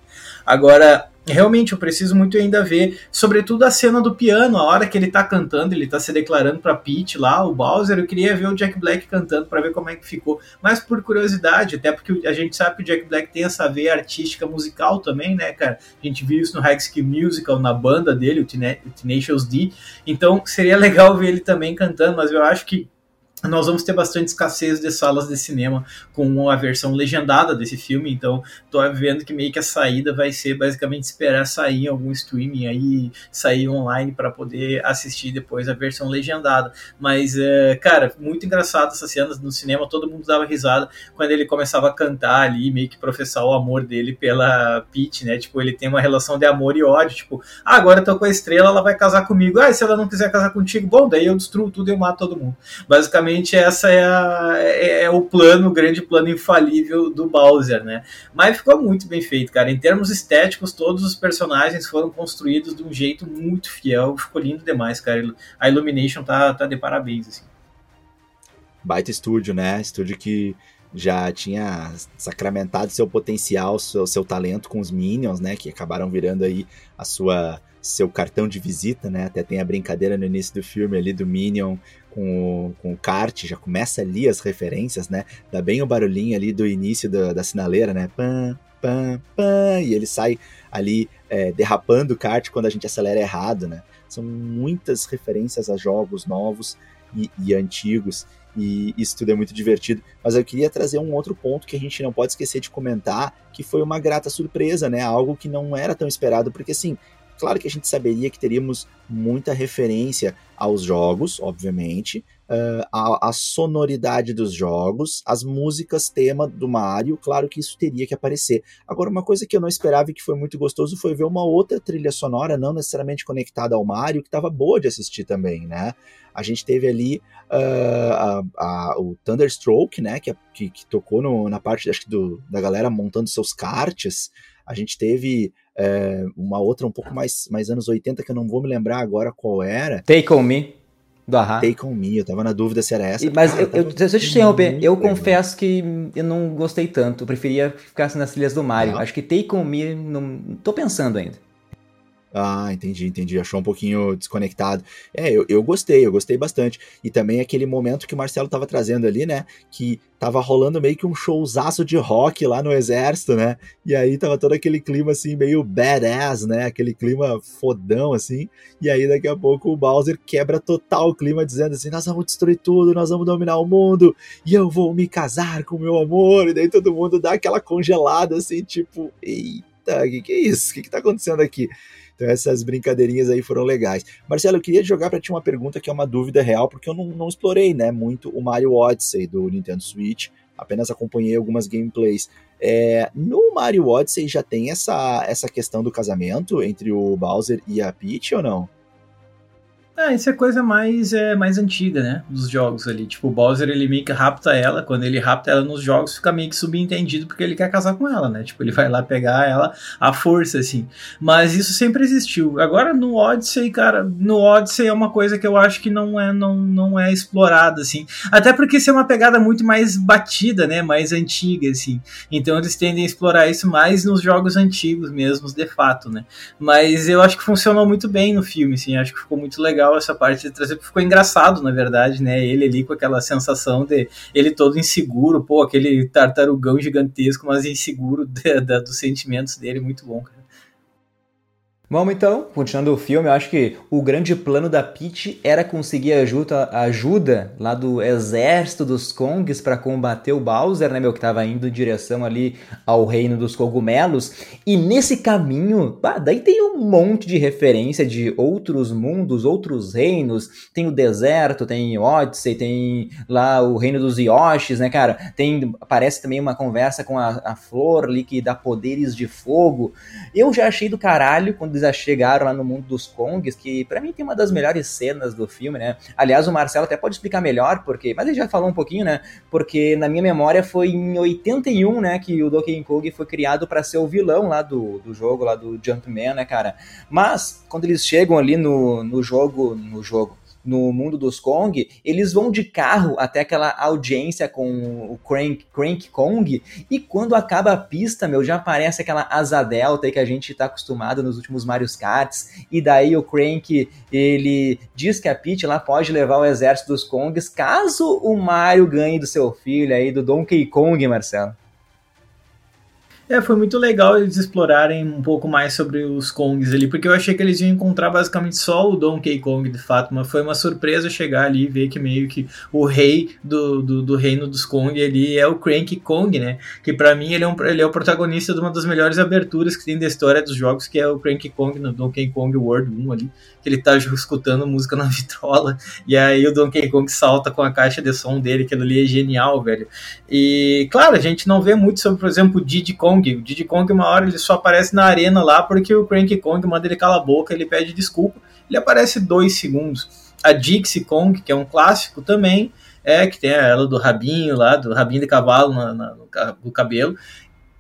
Agora, realmente eu preciso muito ainda ver, sobretudo a cena do piano, a hora que ele tá cantando, ele tá se declarando para Pete lá, o Bowser, eu queria ver o Jack Black cantando para ver como é que ficou, mas por curiosidade, até porque a gente sabe que o Jack Black tem essa veia artística musical também, né, cara? A gente viu isso no High Musical, na banda dele, o Tenacious D, então seria legal ver ele também cantando, mas eu acho que nós vamos ter bastante escassez de salas de cinema com a versão legendada desse filme, então tô vendo que meio que a saída vai ser basicamente esperar sair em algum streaming aí, sair online para poder assistir depois a versão legendada. Mas, é, cara, muito engraçado essas cenas no cinema, todo mundo dava risada quando ele começava a cantar ali, meio que professar o amor dele pela Peach, né? Tipo, ele tem uma relação de amor e ódio, tipo, ah, agora eu tô com a estrela, ela vai casar comigo. Ah, se ela não quiser casar contigo, bom, daí eu destruo tudo e eu mato todo mundo. Basicamente basicamente essa é, a, é, é, o plano, o grande plano infalível do Bowser, né? Mas ficou muito bem feito, cara. Em termos estéticos, todos os personagens foram construídos de um jeito muito fiel, ficou lindo demais, cara. A Illumination tá, tá de parabéns, assim. Baita estúdio, né? Estúdio que já tinha sacramentado seu potencial, seu, seu talento com os Minions, né? Que acabaram virando aí a sua seu cartão de visita, né? Até tem a brincadeira no início do filme ali do Minion com o, com o kart, já começa ali as referências, né? Dá bem o barulhinho ali do início da, da sinaleira, né? Pam, pam, pam, e ele sai ali é, derrapando o kart quando a gente acelera errado, né? São muitas referências a jogos novos e, e antigos, e isso tudo é muito divertido. Mas eu queria trazer um outro ponto que a gente não pode esquecer de comentar, que foi uma grata surpresa, né? Algo que não era tão esperado, porque assim, claro que a gente saberia que teríamos muita referência aos jogos, obviamente, uh, a, a, sonoridade dos jogos, as músicas tema do Mario, claro que isso teria que aparecer. Agora, uma coisa que eu não esperava e que foi muito gostoso foi ver uma outra trilha sonora, não necessariamente conectada ao Mario, que estava boa de assistir também, né? A gente teve ali uh, a, a, o Thunderstroke, né, que, que, que tocou no, na parte acho que do, da galera montando seus karts. A gente teve é, uma outra um pouco mais, mais anos 80, que eu não vou me lembrar agora qual era. Take On Me. Do Ahá. Take On Me, eu tava na dúvida se era essa. Mas Cara, eu, eu, deixa eu te interromper, eu confesso que eu não gostei tanto, eu preferia ficar nas trilhas do Mario. Acho que Take On Me, não, tô pensando ainda. Ah, entendi, entendi. Achou um pouquinho desconectado. É, eu, eu gostei, eu gostei bastante. E também aquele momento que o Marcelo tava trazendo ali, né? Que tava rolando meio que um showzaço de rock lá no exército, né? E aí tava todo aquele clima assim, meio badass, né? Aquele clima fodão, assim. E aí daqui a pouco o Bowser quebra total o clima, dizendo assim: nós vamos destruir tudo, nós vamos dominar o mundo, e eu vou me casar com meu amor. E daí todo mundo dá aquela congelada, assim, tipo, eita, o que, que é isso? O que, que tá acontecendo aqui? Então essas brincadeirinhas aí foram legais. Marcelo, eu queria jogar para ti uma pergunta que é uma dúvida real, porque eu não, não explorei né, muito o Mario Odyssey do Nintendo Switch, apenas acompanhei algumas gameplays. É, no Mario Odyssey já tem essa, essa questão do casamento entre o Bowser e a Peach ou não? Ah, isso é coisa mais, é, mais antiga, né? Dos jogos ali. Tipo, o Bowser ele meio que rapta ela. Quando ele rapta ela nos jogos, fica meio que subentendido porque ele quer casar com ela, né? Tipo, ele vai lá pegar ela à força, assim. Mas isso sempre existiu. Agora no Odyssey, cara, no Odyssey é uma coisa que eu acho que não é, não, não é explorada, assim. Até porque isso é uma pegada muito mais batida, né? Mais antiga, assim. Então eles tendem a explorar isso mais nos jogos antigos mesmos, de fato, né? Mas eu acho que funcionou muito bem no filme, assim. Acho que ficou muito legal legal essa parte de trazer, porque ficou engraçado, na verdade, né? Ele ali com aquela sensação de ele todo inseguro, pô, aquele tartarugão gigantesco, mas inseguro de, de, dos sentimentos dele, muito bom, cara. Vamos então, continuando o filme, eu acho que o grande plano da Peach era conseguir ajuda, ajuda lá do exército dos Kongs para combater o Bowser, né, meu, que estava indo em direção ali ao reino dos cogumelos. E nesse caminho, daí tem um monte de referência de outros mundos, outros reinos. Tem o deserto, tem Odyssey, tem lá o reino dos Yoshis, né, cara? Tem, aparece também uma conversa com a, a flor ali que dá poderes de fogo. Eu já achei do caralho quando eles chegaram lá no mundo dos Kongs, que para mim tem uma das melhores cenas do filme, né? Aliás, o Marcelo até pode explicar melhor, porque, mas ele já falou um pouquinho, né? Porque na minha memória foi em 81, né, que o Donkey Kong foi criado para ser o vilão lá do, do jogo, lá do Jumpman, né, cara? Mas quando eles chegam ali no, no jogo, no jogo, no mundo dos Kong, eles vão de carro até aquela audiência com o Crank, Crank Kong, e quando acaba a pista, meu, já aparece aquela asa delta que a gente tá acostumado nos últimos Mario Karts, e daí o Crank, ele diz que a Peach lá pode levar o exército dos Kongs caso o Mario ganhe do seu filho aí, do Donkey Kong, Marcelo. É, foi muito legal eles explorarem um pouco mais sobre os Kongs ali, porque eu achei que eles iam encontrar basicamente só o Donkey Kong de fato, mas foi uma surpresa chegar ali e ver que meio que o rei do, do, do reino dos Kong ali é o Cranky Kong, né? Que para mim ele é, um, ele é o protagonista de uma das melhores aberturas que tem da história dos jogos, que é o Cranky Kong no Donkey Kong World 1 ali, que ele tá escutando música na vitrola, e aí o Donkey Kong salta com a caixa de som dele, que ali é genial, velho. E claro, a gente não vê muito sobre, por exemplo, o Diddy Kong Kong. O Diddy Kong, uma hora, ele só aparece na arena lá porque o Cranky Kong manda ele calar a boca, ele pede desculpa. Ele aparece dois segundos. A Dixie Kong, que é um clássico também, é que tem ela do rabinho lá, do rabinho de cavalo na, na, no cabelo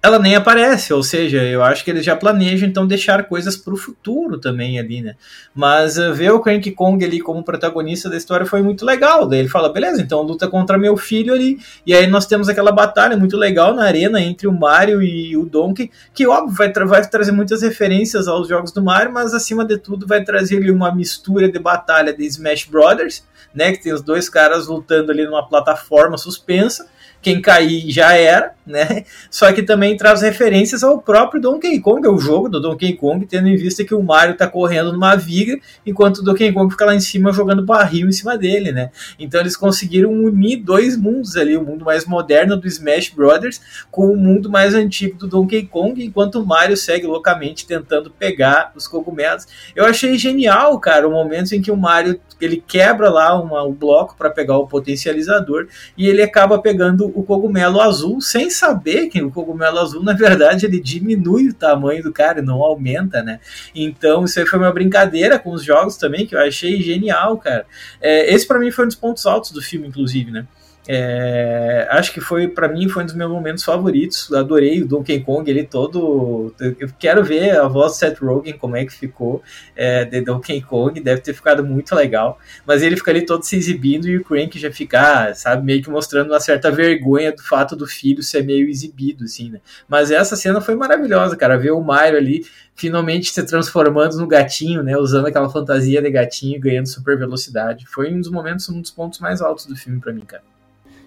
ela nem aparece, ou seja, eu acho que eles já planejam então deixar coisas para o futuro também ali, né? Mas uh, ver o Cranky Kong ali como protagonista da história foi muito legal. Daí ele fala, beleza, então luta contra meu filho ali. E aí nós temos aquela batalha muito legal na arena entre o Mario e o Donkey, que óbvio vai, tra vai trazer muitas referências aos jogos do Mario, mas acima de tudo vai trazer ali uma mistura de batalha de Smash Brothers, né? Que tem os dois caras lutando ali numa plataforma suspensa. Quem cair já era né? Só que também traz referências ao próprio Donkey Kong, ao jogo do Donkey Kong, tendo em vista que o Mario tá correndo numa viga, enquanto o Donkey Kong fica lá em cima jogando barril em cima dele, né? Então eles conseguiram unir dois mundos ali, o mundo mais moderno do Smash Brothers com o mundo mais antigo do Donkey Kong, enquanto o Mario segue loucamente tentando pegar os cogumelos. Eu achei genial, cara, o momento em que o Mario ele quebra lá uma, o bloco para pegar o potencializador e ele acaba pegando o cogumelo azul sem saber que o cogumelo azul, na verdade, ele diminui o tamanho do cara, não aumenta, né? Então, isso aí foi uma brincadeira com os jogos também, que eu achei genial, cara. É, esse para mim foi um dos pontos altos do filme, inclusive, né? É, acho que foi para mim foi um dos meus momentos favoritos. Adorei o Donkey Kong, ele todo. Eu quero ver a voz do Seth Rogen como é que ficou é, de Donkey Kong, deve ter ficado muito legal. Mas ele fica ali todo se exibindo e o Crank já fica, sabe, meio que mostrando uma certa vergonha do fato do filho ser meio exibido, assim, né? Mas essa cena foi maravilhosa, cara. Ver o Mario ali finalmente se transformando no gatinho, né? Usando aquela fantasia de gatinho, ganhando super velocidade. Foi um dos momentos, um dos pontos mais altos do filme para mim, cara.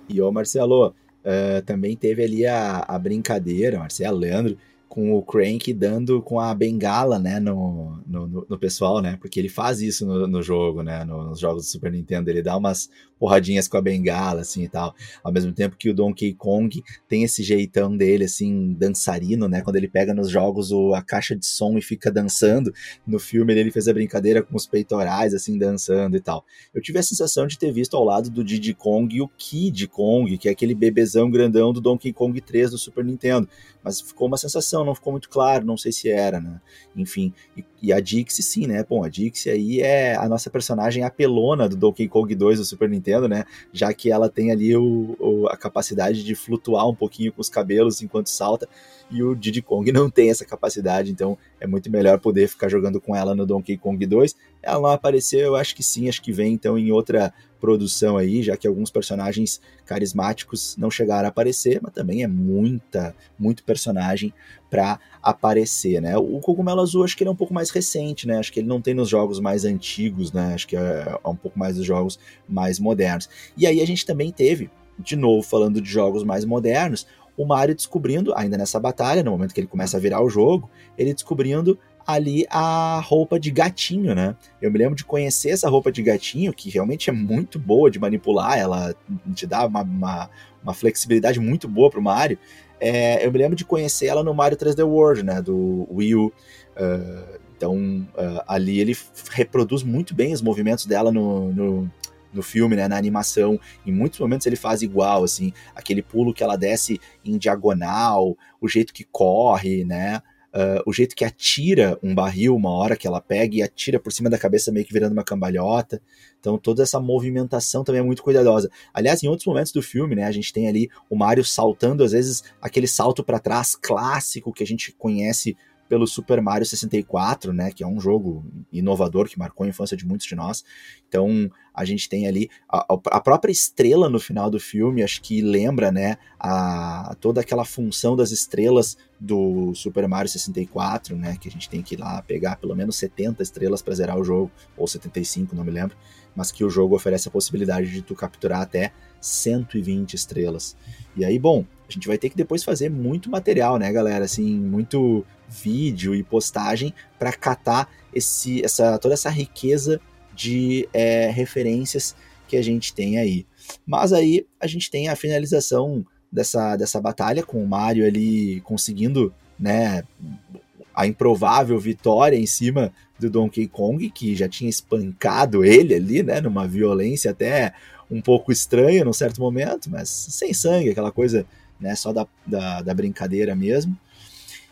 E ô Marcelo, uh, também teve ali a, a brincadeira, Marcelo, Leandro, com o Crank dando com a bengala, né, no, no, no pessoal, né, porque ele faz isso no, no jogo, né, nos jogos do Super Nintendo, ele dá umas porradinhas com a bengala, assim, e tal, ao mesmo tempo que o Donkey Kong tem esse jeitão dele, assim, dançarino, né, quando ele pega nos jogos o, a caixa de som e fica dançando, no filme ele fez a brincadeira com os peitorais, assim, dançando e tal. Eu tive a sensação de ter visto ao lado do Diddy Kong o Kid Kong, que é aquele bebezão grandão do Donkey Kong 3 do Super Nintendo, mas ficou uma sensação, não ficou muito claro, não sei se era, né? Enfim, e, e, a Dixie sim, né? Bom, a Dixie aí é a nossa personagem apelona do Donkey Kong 2 do Super Nintendo, né? Já que ela tem ali o, o, a capacidade de flutuar um pouquinho com os cabelos enquanto salta, e o Diddy Kong não tem essa capacidade, então é muito melhor poder ficar jogando com ela no Donkey Kong 2. Ela não apareceu, eu acho que sim, acho que vem então em outra produção aí, já que alguns personagens carismáticos não chegaram a aparecer, mas também é muita, muito personagem para aparecer, né? O Cogumelo Azul acho que ele é um pouco mais recente, né? Acho que ele não tem nos jogos mais antigos, né? Acho que é, é um pouco mais dos jogos mais modernos. E aí a gente também teve, de novo falando de jogos mais modernos, o Mario descobrindo, ainda nessa batalha, no momento que ele começa a virar o jogo, ele descobrindo ali a roupa de gatinho, né? Eu me lembro de conhecer essa roupa de gatinho, que realmente é muito boa de manipular, ela te dá uma, uma, uma flexibilidade muito boa pro Mario. É, eu me lembro de conhecer ela no Mario 3D World, né? Do Wii U. Uh, então, uh, ali ele reproduz muito bem os movimentos dela no, no, no filme, né, na animação. Em muitos momentos ele faz igual, assim, aquele pulo que ela desce em diagonal, o jeito que corre, né? Uh, o jeito que atira um barril uma hora que ela pega e atira por cima da cabeça meio que virando uma cambalhota. Então toda essa movimentação também é muito cuidadosa. Aliás, em outros momentos do filme, né, a gente tem ali o Mario saltando às vezes aquele salto para trás clássico que a gente conhece pelo Super Mario 64, né, que é um jogo inovador que marcou a infância de muitos de nós. Então, a gente tem ali a, a própria estrela no final do filme, acho que lembra, né, a, toda aquela função das estrelas do Super Mario 64, né, que a gente tem que ir lá pegar pelo menos 70 estrelas para zerar o jogo, ou 75, não me lembro, mas que o jogo oferece a possibilidade de tu capturar até 120 estrelas. E aí, bom, a gente vai ter que depois fazer muito material, né, galera? Assim, muito vídeo e postagem para catar esse, essa, toda essa riqueza de é, referências que a gente tem aí. Mas aí a gente tem a finalização dessa, dessa batalha com o Mario ali conseguindo, né, a improvável vitória em cima do Donkey Kong, que já tinha espancado ele ali, né, numa violência até um pouco estranha num certo momento, mas sem sangue, aquela coisa né, só da, da, da brincadeira mesmo.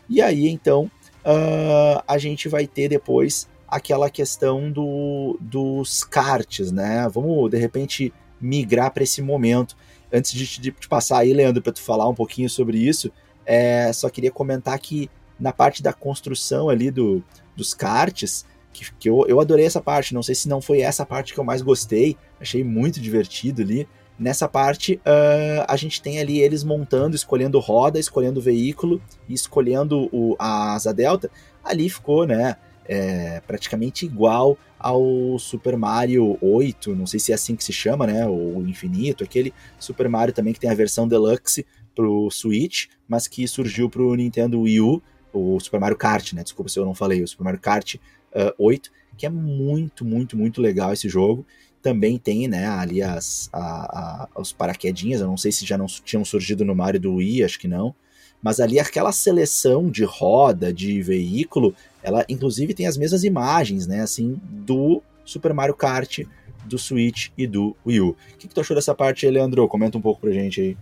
E aí então uh, a gente vai ter depois aquela questão do, dos karts, né? Vamos de repente migrar para esse momento. Antes de te passar aí, Leandro, para tu falar um pouquinho sobre isso, é, só queria comentar que na parte da construção ali do, dos karts, que, que eu, eu adorei essa parte. Não sei se não foi essa parte que eu mais gostei, achei muito divertido ali. Nessa parte, uh, a gente tem ali eles montando, escolhendo roda, escolhendo veículo e escolhendo o, a asa delta. Ali ficou, né? É, praticamente igual ao Super Mario 8, não sei se é assim que se chama, né? O Infinito, aquele Super Mario também que tem a versão Deluxe pro Switch, mas que surgiu pro Nintendo Wii U, o Super Mario Kart, né? Desculpa se eu não falei, o Super Mario Kart uh, ah, 8, que é muito, muito, muito legal esse jogo. Também tem, né, ali as, a, a, os paraquedinhas, eu não sei se já não tinham surgido no Mario do Wii, acho que não. Mas ali aquela seleção de roda, de veículo, ela inclusive tem as mesmas imagens, né, assim, do Super Mario Kart, do Switch e do Wii U. O que, que tu achou dessa parte Leandro? Comenta um pouco pra gente aí.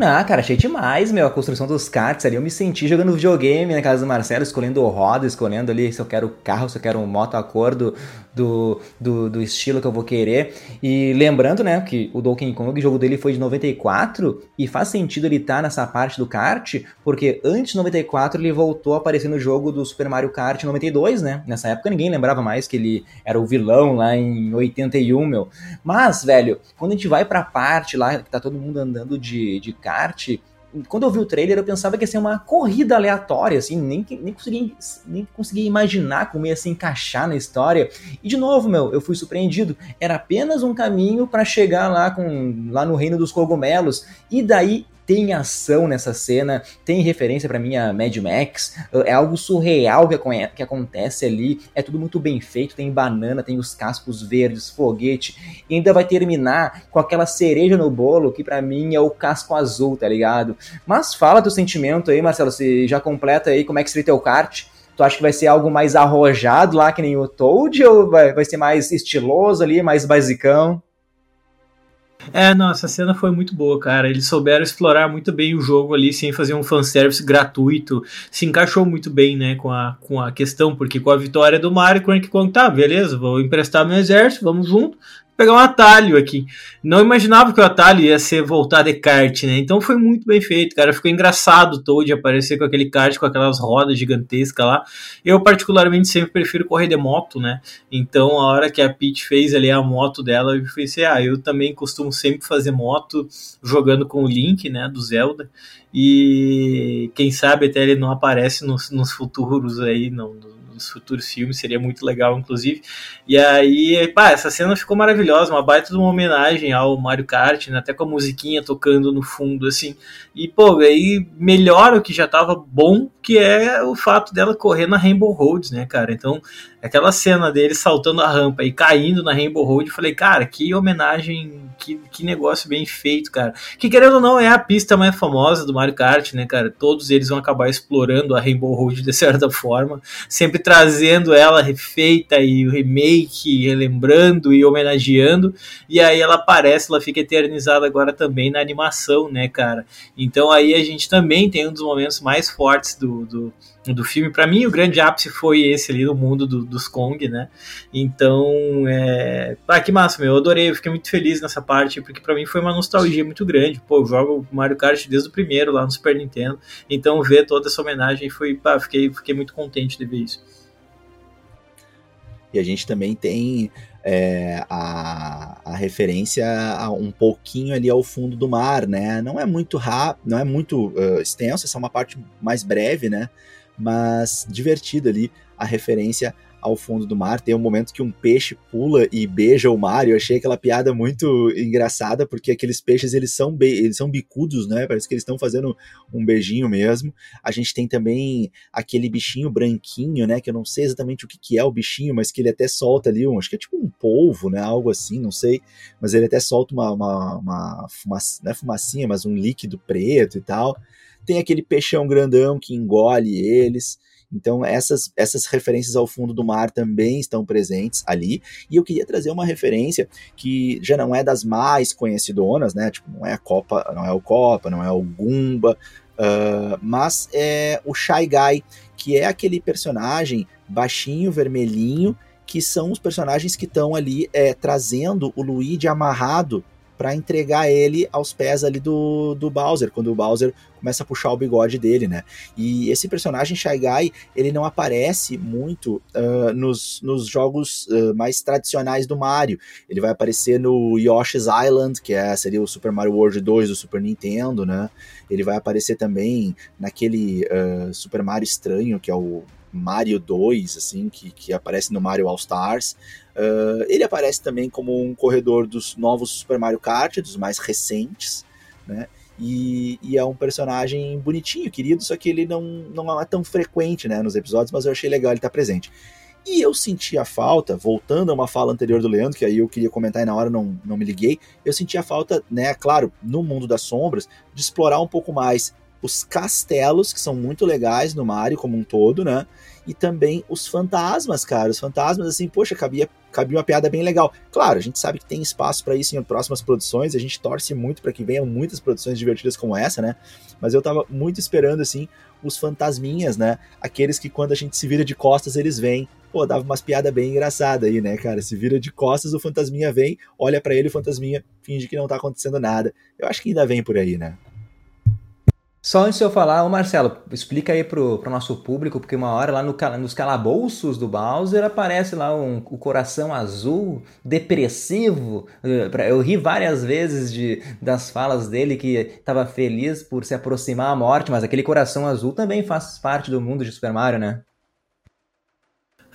Ah, cara, achei demais, meu, a construção dos karts ali. Eu me senti jogando videogame na casa do Marcelo, escolhendo roda, escolhendo ali se eu quero carro, se eu quero um moto a cor do, do, do, do, estilo que eu vou querer. E lembrando, né, que o Donkey Kong, o jogo dele foi de 94, e faz sentido ele estar tá nessa parte do kart, porque antes de 94 ele voltou a aparecer no jogo do Super Mario Kart 92, né? Nessa época ninguém lembrava mais que ele era o vilão lá em 81, meu. Mas, velho, quando a gente vai pra parte lá, que tá todo mundo andando de, de kart, quando eu vi o trailer, eu pensava que ia ser uma corrida aleatória, assim, nem, nem, consegui, nem conseguia imaginar como ia se encaixar na história. E de novo, meu, eu fui surpreendido. Era apenas um caminho para chegar lá, com, lá no reino dos cogumelos. E daí tem ação nessa cena, tem referência para mim a Mad Max, é algo surreal que, que acontece ali, é tudo muito bem feito, tem banana, tem os cascos verdes, foguete, e ainda vai terminar com aquela cereja no bolo que para mim é o casco azul, tá ligado? Mas fala do sentimento aí, Marcelo, você já completa aí como é que seria teu kart? Tu acha que vai ser algo mais arrojado lá que nem o Toad ou vai, vai ser mais estiloso ali, mais basicão? É, não, essa cena foi muito boa, cara. Eles souberam explorar muito bem o jogo ali sem fazer um fanservice gratuito. Se encaixou muito bem, né, com a, com a questão, porque com a vitória do Mario, Crank Kong, tá, beleza, vou emprestar meu exército, vamos junto pegar um atalho aqui. Não imaginava que o atalho ia ser voltar de kart, né? Então foi muito bem feito, cara. Ficou engraçado o Toad aparecer com aquele kart, com aquelas rodas gigantescas lá. Eu, particularmente, sempre prefiro correr de moto, né? Então, a hora que a Peach fez ali a moto dela, eu pensei, ah, eu também costumo sempre fazer moto jogando com o Link, né, do Zelda. E quem sabe até ele não aparece nos, nos futuros aí, não, nos futuros filmes, seria muito legal, inclusive. E aí, pá, essa cena ficou maravilhosa, uma baita de uma homenagem ao Mario Kart, né, até com a musiquinha tocando no fundo, assim. E, pô, aí melhora o que já tava bom, que é o fato dela correr na Rainbow Road, né, cara? Então, aquela cena dele saltando a rampa e caindo na Rainbow Road, eu falei, cara, que homenagem, que, que negócio bem feito, cara. Que querendo ou não, é a pista mais famosa do Mario Kart, né, cara? Todos eles vão acabar explorando a Rainbow Road de certa forma, sempre trazendo ela refeita e o remake, relembrando e homenageando, e aí ela aparece, ela fica eternizada agora também na animação, né, cara? Então aí a gente também tem um dos momentos mais fortes do, do do filme. Para mim, o grande ápice foi esse ali no mundo do, dos Kong, né? Então, é... ah, que massa, meu. Eu adorei, eu fiquei muito feliz nessa parte, porque para mim foi uma nostalgia muito grande. Pô, eu jogo Mario Kart desde o primeiro lá no Super Nintendo. Então, ver toda essa homenagem foi, pá, fiquei, fiquei muito contente de ver isso. E a gente também tem é, a, a, referência a um pouquinho ali ao fundo do mar, né? Não é muito rápido, não é muito uh, extenso, é uma parte mais breve, né? Mas divertido ali a referência ao fundo do mar. Tem um momento que um peixe pula e beija o mar. Eu achei aquela piada muito engraçada, porque aqueles peixes eles são, eles são bicudos, né? Parece que eles estão fazendo um beijinho mesmo. A gente tem também aquele bichinho branquinho, né? Que eu não sei exatamente o que, que é o bichinho, mas que ele até solta ali, um, acho que é tipo um polvo, né? Algo assim, não sei. Mas ele até solta uma, uma, uma não é fumacinha, mas um líquido preto e tal tem aquele peixão grandão que engole eles. Então, essas, essas referências ao fundo do mar também estão presentes ali. E eu queria trazer uma referência que já não é das mais conhecidonas, né? Tipo, não é a Copa, não é o Copa, não é o Gumba, uh, mas é o Shy Guy, que é aquele personagem baixinho, vermelhinho, que são os personagens que estão ali é, trazendo o Luigi amarrado para entregar ele aos pés ali do, do Bowser, quando o Bowser começa a puxar o bigode dele, né? E esse personagem Shy Guy, ele não aparece muito uh, nos, nos jogos uh, mais tradicionais do Mario. Ele vai aparecer no Yoshi's Island, que é, seria o Super Mario World 2 do Super Nintendo, né? Ele vai aparecer também naquele uh, Super Mario estranho, que é o Mario 2, assim, que, que aparece no Mario All Stars. Uh, ele aparece também como um corredor dos novos Super Mario Kart, dos mais recentes, né? E, e, é um personagem bonitinho, querido, só que ele não, não é tão frequente né, nos episódios, mas eu achei legal ele estar tá presente. E eu senti a falta, voltando a uma fala anterior do Leandro, que aí eu queria comentar e na hora não, não me liguei, eu senti a falta, né, claro, no mundo das sombras, de explorar um pouco mais os castelos, que são muito legais no Mario como um todo, né? E também os fantasmas, cara. Os fantasmas, assim, poxa, cabia, cabia uma piada bem legal. Claro, a gente sabe que tem espaço para isso em próximas produções, a gente torce muito para que venham muitas produções divertidas como essa, né? Mas eu tava muito esperando, assim, os fantasminhas, né? Aqueles que quando a gente se vira de costas, eles vêm. Pô, dava umas piadas bem engraçadas aí, né, cara? Se vira de costas, o fantasminha vem, olha para ele, o fantasminha finge que não tá acontecendo nada. Eu acho que ainda vem por aí, né? Só antes de eu falar, ô Marcelo, explica aí pro, pro nosso público, porque uma hora lá no, nos calabouços do Bowser aparece lá um, o coração azul, depressivo. Eh, eu ri várias vezes de, das falas dele que estava feliz por se aproximar à morte, mas aquele coração azul também faz parte do mundo de Super Mario, né?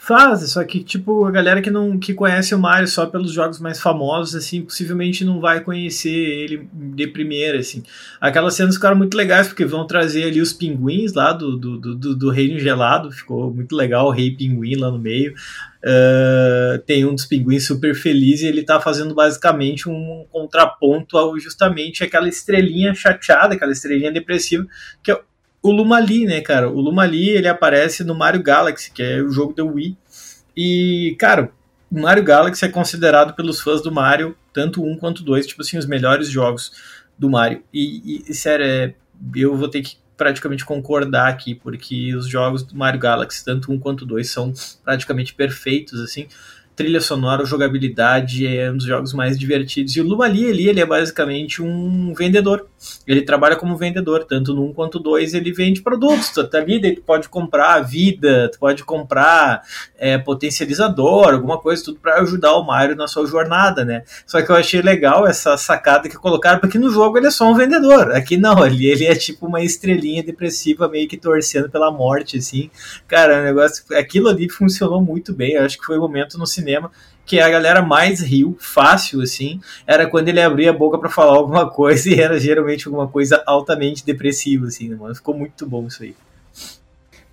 Faz, só que, tipo, a galera que não que conhece o Mario só pelos jogos mais famosos, assim, possivelmente não vai conhecer ele de primeira, assim. Aquelas cenas ficaram muito legais, porque vão trazer ali os pinguins lá do, do, do, do Reino Gelado, ficou muito legal, o Rei Pinguim lá no meio. Uh, tem um dos pinguins super feliz e ele tá fazendo basicamente um contraponto ao justamente aquela estrelinha chateada, aquela estrelinha depressiva, que é o Lumali, né, cara? O Lumali, ele aparece no Mario Galaxy, que é o jogo do Wii. E, cara, o Mario Galaxy é considerado pelos fãs do Mario, tanto um quanto dois, tipo assim, os melhores jogos do Mario. E, e sério, é, eu vou ter que praticamente concordar aqui, porque os jogos do Mario Galaxy, tanto um quanto dois, são praticamente perfeitos, assim trilha sonora, jogabilidade, é um dos jogos mais divertidos. E o Lumali ali, ele é basicamente um vendedor. Ele trabalha como vendedor, tanto no 1 quanto no 2 ele vende produtos. Tu tá ali, daí tu pode comprar vida, tu pode comprar é, potencializador, alguma coisa, tudo para ajudar o Mario na sua jornada, né? Só que eu achei legal essa sacada que colocaram, porque no jogo ele é só um vendedor. Aqui não, ali ele é tipo uma estrelinha depressiva, meio que torcendo pela morte, assim. Cara, o negócio, aquilo ali funcionou muito bem. Eu acho que foi o momento no cinema cinema que a galera mais riu, fácil assim, era quando ele abria a boca para falar alguma coisa e era geralmente alguma coisa altamente depressiva, assim, né, mano? Ficou muito bom isso aí.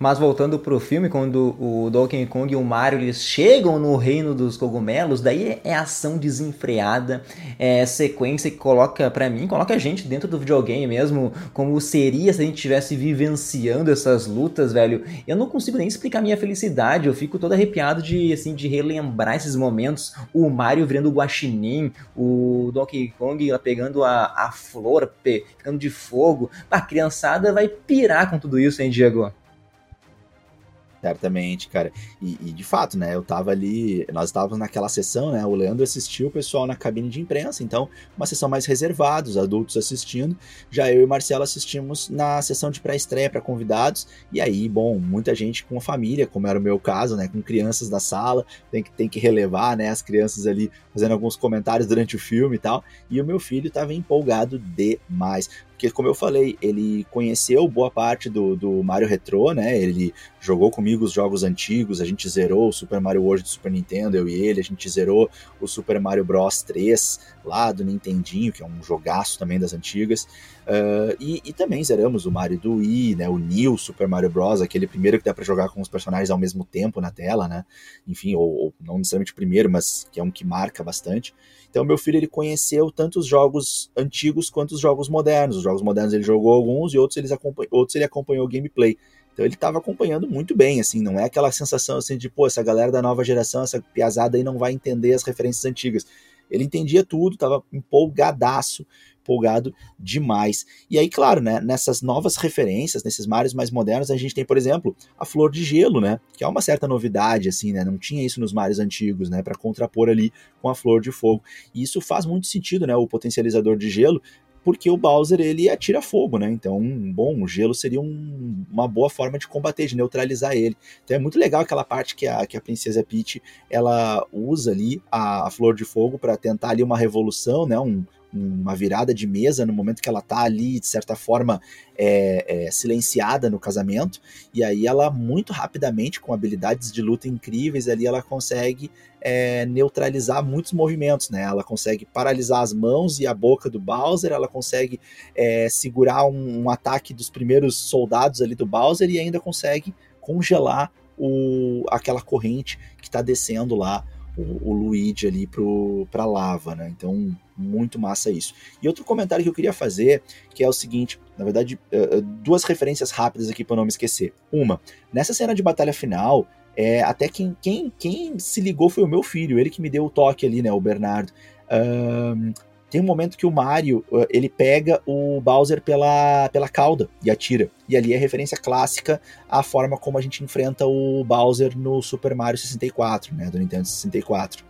Mas voltando pro filme, quando o Donkey Kong e o Mario eles chegam no reino dos cogumelos, daí é ação desenfreada, é sequência que coloca, para mim, coloca a gente dentro do videogame mesmo, como seria se a gente estivesse vivenciando essas lutas, velho. Eu não consigo nem explicar minha felicidade, eu fico todo arrepiado de, assim, de relembrar esses momentos. O Mario virando o guaxinim, o Donkey Kong pegando a, a flor, ficando de fogo. A criançada vai pirar com tudo isso, hein, Diego? Certamente, cara. E, e, de fato, né? Eu tava ali, nós estávamos naquela sessão, né? O Leandro assistiu o pessoal na cabine de imprensa, então uma sessão mais reservada, os adultos assistindo. Já eu e o Marcelo assistimos na sessão de pré-estreia para convidados. E aí, bom, muita gente com a família, como era o meu caso, né? Com crianças da sala, tem que, tem que relevar, né? As crianças ali fazendo alguns comentários durante o filme e tal. E o meu filho estava empolgado demais. Porque, como eu falei, ele conheceu boa parte do, do Mario Retro, né? Ele jogou comigo os jogos antigos, a gente zerou o Super Mario World do Super Nintendo, eu e ele, a gente zerou o Super Mario Bros 3 lá do Nintendinho, que é um jogaço também das antigas. Uh, e, e, também zeramos o Mario do Wii, né? O New Super Mario Bros, aquele primeiro que dá para jogar com os personagens ao mesmo tempo na tela, né? Enfim, ou, ou não necessariamente o primeiro, mas que é um que marca bastante. Então, meu filho ele conheceu tanto os jogos antigos quanto os jogos modernos. Os jogos modernos ele jogou alguns e outros, eles outros ele acompanhou o gameplay. Então ele estava acompanhando muito bem, assim, não é aquela sensação assim de, pô, essa galera da nova geração, essa piazada aí não vai entender as referências antigas. Ele entendia tudo, estava empolgadaço empolgado demais. E aí, claro, né, nessas novas referências, nesses mares mais modernos, a gente tem, por exemplo, a flor de gelo, né, que é uma certa novidade, assim, né, não tinha isso nos mares antigos, né, para contrapor ali com a flor de fogo. E isso faz muito sentido, né, o potencializador de gelo, porque o Bowser ele atira fogo, né? Então, bom, o gelo seria um, uma boa forma de combater, de neutralizar ele. Então é muito legal aquela parte que a, que a princesa Peach ela usa ali a, a flor de fogo para tentar ali uma revolução, né? Um, uma virada de mesa no momento que ela tá ali, de certa forma, é, é, silenciada no casamento, e aí ela, muito rapidamente, com habilidades de luta incríveis, ali ela consegue é, neutralizar muitos movimentos, né? Ela consegue paralisar as mãos e a boca do Bowser, ela consegue é, segurar um, um ataque dos primeiros soldados ali do Bowser e ainda consegue congelar o, aquela corrente que está descendo lá o, o Luigi ali para a lava, né? Então, muito massa isso. E outro comentário que eu queria fazer, que é o seguinte, na verdade, uh, duas referências rápidas aqui para não me esquecer. Uma, nessa cena de batalha final, é, até quem, quem, quem se ligou foi o meu filho, ele que me deu o toque ali, né, o Bernardo. Um, tem um momento que o Mario, uh, ele pega o Bowser pela, pela cauda e atira. E ali é referência clássica à forma como a gente enfrenta o Bowser no Super Mario 64, né, do Nintendo 64.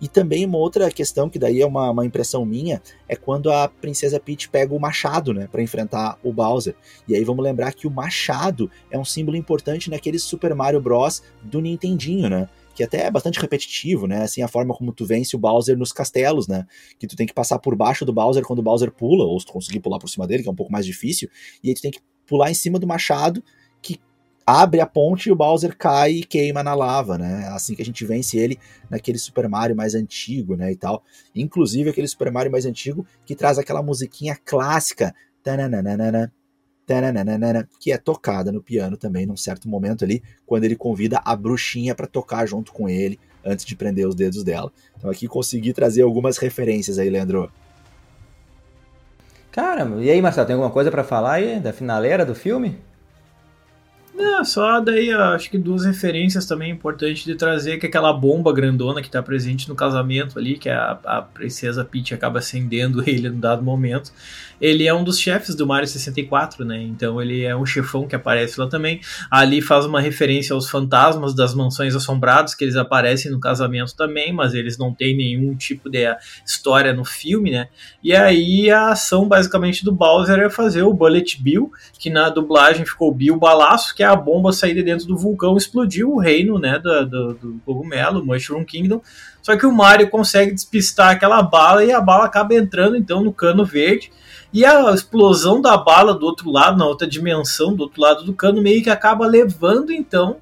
E também uma outra questão, que daí é uma, uma impressão minha, é quando a Princesa Peach pega o machado, né, para enfrentar o Bowser. E aí vamos lembrar que o machado é um símbolo importante naquele Super Mario Bros. do Nintendinho, né? Que até é bastante repetitivo, né? Assim, a forma como tu vence o Bowser nos castelos, né? Que tu tem que passar por baixo do Bowser quando o Bowser pula, ou se tu conseguir pular por cima dele, que é um pouco mais difícil, e aí tu tem que pular em cima do machado, que abre a ponte e o Bowser cai e queima na lava, né? Assim que a gente vence ele naquele Super Mario mais antigo, né, e tal. Inclusive aquele Super Mario mais antigo que traz aquela musiquinha clássica, tananana, que é tocada no piano também num certo momento ali, quando ele convida a bruxinha para tocar junto com ele antes de prender os dedos dela. Então aqui consegui trazer algumas referências aí, Leandro. Cara, e aí, Marcelo, tem alguma coisa para falar aí da finaleira do filme? Não, só daí acho que duas referências também importantes de trazer, que é aquela bomba grandona que está presente no casamento ali, que a, a princesa Peach acaba acendendo ele no dado momento. Ele é um dos chefes do Mario 64, né? Então ele é um chefão que aparece lá também. Ali faz uma referência aos fantasmas das mansões assombradas, que eles aparecem no casamento também, mas eles não têm nenhum tipo de história no filme, né? E aí a ação basicamente do Bowser é fazer o Bullet Bill, que na dublagem ficou Bill Balaço, que a bomba sair de dentro do vulcão, explodiu o reino, né, do, do, do cogumelo, Mushroom Kingdom. Só que o Mario consegue despistar aquela bala e a bala acaba entrando então no cano verde. E a explosão da bala do outro lado, na outra dimensão, do outro lado do cano, meio que acaba levando então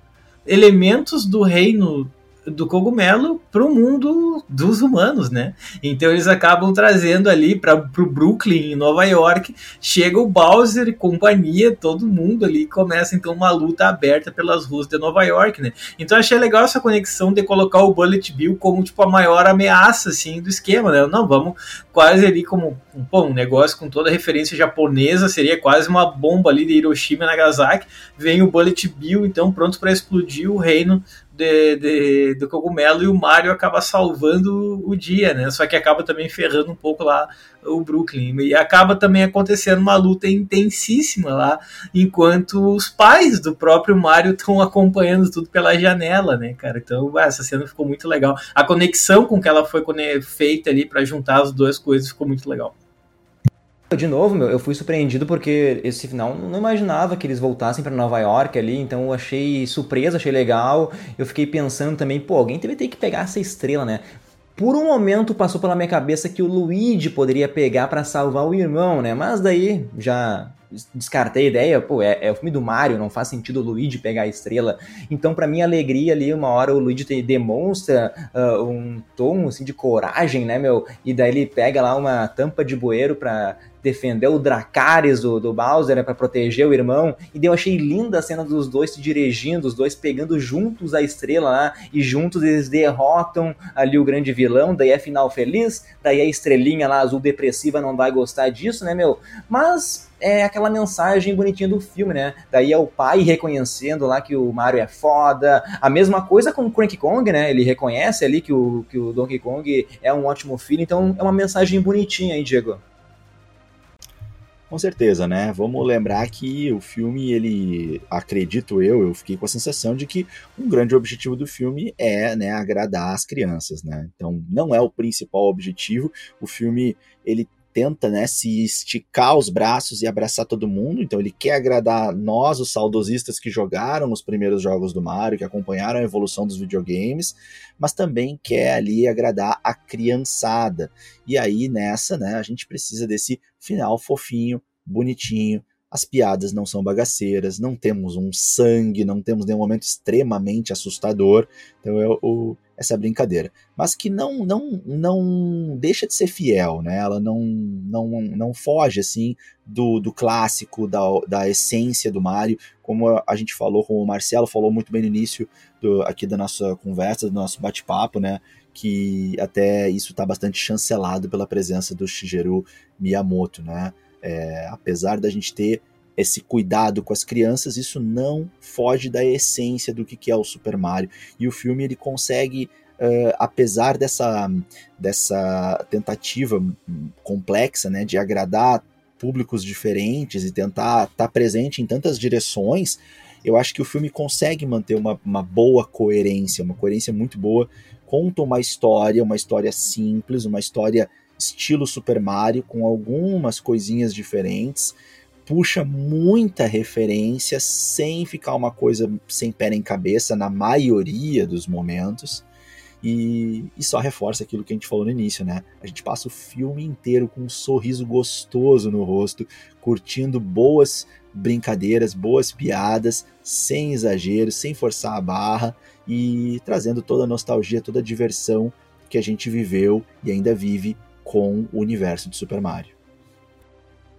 elementos do reino do cogumelo para o mundo dos humanos, né? Então eles acabam trazendo ali para o Brooklyn, em Nova York, chega o Bowser e companhia, todo mundo ali começa então uma luta aberta pelas ruas de Nova York, né? Então achei legal essa conexão de colocar o Bullet Bill como tipo a maior ameaça assim do esquema, né? Não, vamos quase ali como pô, um negócio com toda a referência japonesa, seria quase uma bomba ali de Hiroshima e Nagasaki. Vem o Bullet Bill então pronto para explodir o reino de, de, do cogumelo e o Mario acaba salvando o dia, né? Só que acaba também ferrando um pouco lá o Brooklyn. E acaba também acontecendo uma luta intensíssima lá, enquanto os pais do próprio Mario estão acompanhando tudo pela janela, né, cara? Então, essa cena ficou muito legal. A conexão com que ela foi feita ali para juntar as duas coisas ficou muito legal. De novo, meu, eu fui surpreendido porque esse final não imaginava que eles voltassem para Nova York ali, então eu achei surpresa, achei legal. Eu fiquei pensando também, pô, alguém deve ter que pegar essa estrela, né? Por um momento passou pela minha cabeça que o Luigi poderia pegar para salvar o irmão, né? Mas daí já descartei a ideia, pô, é, é, o filme do Mario, não faz sentido o Luigi pegar a estrela. Então, para minha alegria ali, uma hora o Luigi te demonstra uh, um tom assim de coragem, né, meu? E daí ele pega lá uma tampa de bueiro para defender o Dracarys do, do Bowser, né, para proteger o irmão. E eu achei linda a cena dos dois se dirigindo, os dois pegando juntos a estrela lá, e juntos eles derrotam ali o grande vilão. Daí é final feliz, daí a estrelinha lá azul depressiva não vai gostar disso, né, meu? Mas é aquela mensagem bonitinha do filme, né? Daí é o pai reconhecendo lá que o Mario é foda. A mesma coisa com o Cranky Kong, né? Ele reconhece ali que o, que o Donkey Kong é um ótimo filho. Então é uma mensagem bonitinha aí, Diego. Com certeza, né? Vamos lembrar que o filme, ele, acredito eu, eu fiquei com a sensação de que um grande objetivo do filme é, né, agradar as crianças, né? Então, não é o principal objetivo. O filme, ele tenta né, se esticar os braços e abraçar todo mundo, então ele quer agradar nós, os saudosistas que jogaram os primeiros jogos do Mario, que acompanharam a evolução dos videogames, mas também quer ali agradar a criançada. E aí nessa, né, a gente precisa desse final fofinho, bonitinho, as piadas não são bagaceiras, não temos um sangue, não temos nenhum momento extremamente assustador. Então é o, essa brincadeira. Mas que não não não deixa de ser fiel, né? Ela não não, não foge assim do, do clássico, da, da essência do Mario, como a gente falou, como o Marcelo falou muito bem no início do, aqui da nossa conversa, do nosso bate-papo, né? Que até isso está bastante chancelado pela presença do Shigeru Miyamoto, né? É, apesar da gente ter esse cuidado com as crianças, isso não foge da essência do que é o Super Mario. E o filme ele consegue, uh, apesar dessa, dessa tentativa complexa né, de agradar públicos diferentes e tentar estar tá presente em tantas direções, eu acho que o filme consegue manter uma, uma boa coerência, uma coerência muito boa. Conta uma história, uma história simples, uma história estilo Super Mario, com algumas coisinhas diferentes, puxa muita referência sem ficar uma coisa sem pé nem cabeça na maioria dos momentos. E, e, só reforça aquilo que a gente falou no início, né? A gente passa o filme inteiro com um sorriso gostoso no rosto, curtindo boas brincadeiras, boas piadas, sem exagero, sem forçar a barra e trazendo toda a nostalgia, toda a diversão que a gente viveu e ainda vive com o universo de Super Mario.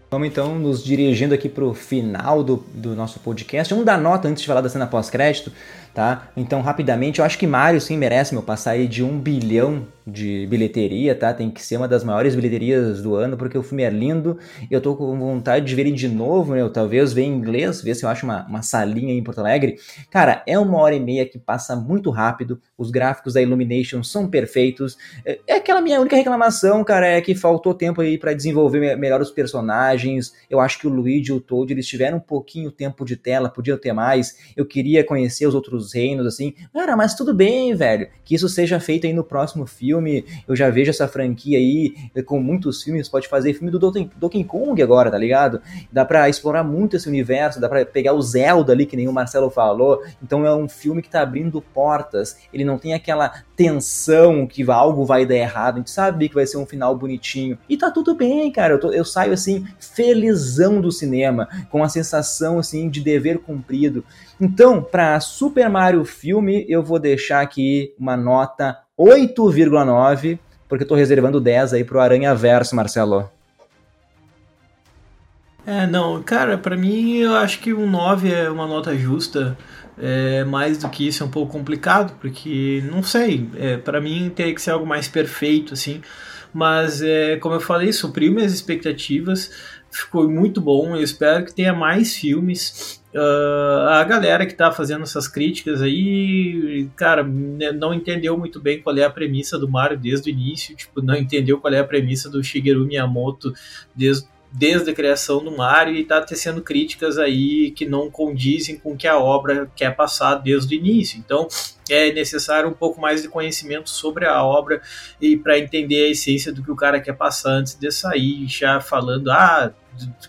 Vamos então nos dirigindo aqui para o final do, do nosso podcast. Vamos dar nota antes de falar da cena pós-crédito, tá? Então, rapidamente, eu acho que Mario sim merece, meu, passar aí de um bilhão de bilheteria, tá? Tem que ser uma das maiores bilheterias do ano, porque o filme é lindo. Eu tô com vontade de ver ele de novo, né? Eu talvez ver em inglês, ver se eu acho uma, uma salinha em Porto Alegre. Cara, é uma hora e meia que passa muito rápido. Os gráficos da Illumination são perfeitos. É, é aquela minha única reclamação, cara, é que faltou tempo aí para desenvolver melhor os personagens. Eu acho que o Luigi e o Toad, eles tiveram um pouquinho tempo de tela, podiam ter mais. Eu queria conhecer os outros reinos, assim. Cara, mas tudo bem, velho. Que isso seja feito aí no próximo filme filme, eu já vejo essa franquia aí eh, com muitos filmes, pode fazer filme do Donkey Kong agora, tá ligado? Dá para explorar muito esse universo, dá para pegar o Zelda ali, que nem o Marcelo falou, então é um filme que tá abrindo portas, ele não tem aquela tensão que algo vai dar errado, a gente sabe que vai ser um final bonitinho, e tá tudo bem, cara, eu, tô, eu saio assim, felizão do cinema, com a sensação assim de dever cumprido. Então, para Super Mario filme, eu vou deixar aqui uma nota 8,9, porque eu tô reservando 10 aí pro Aranha Verso, Marcelo. É, não, cara, para mim eu acho que um 9 é uma nota justa. É, mais do que isso é um pouco complicado, porque não sei, é, para mim teria que ser algo mais perfeito, assim. Mas, é, como eu falei, supriu minhas expectativas, ficou muito bom. Eu espero que tenha mais filmes. Uh, a galera que está fazendo essas críticas aí, cara, né, não entendeu muito bem qual é a premissa do Mario desde o início, tipo, não entendeu qual é a premissa do Shigeru Miyamoto desde, desde a criação do Mario e está tecendo críticas aí que não condizem com o que a obra quer passar desde o início. Então, é necessário um pouco mais de conhecimento sobre a obra e para entender a essência do que o cara quer passar antes de sair já falando, ah,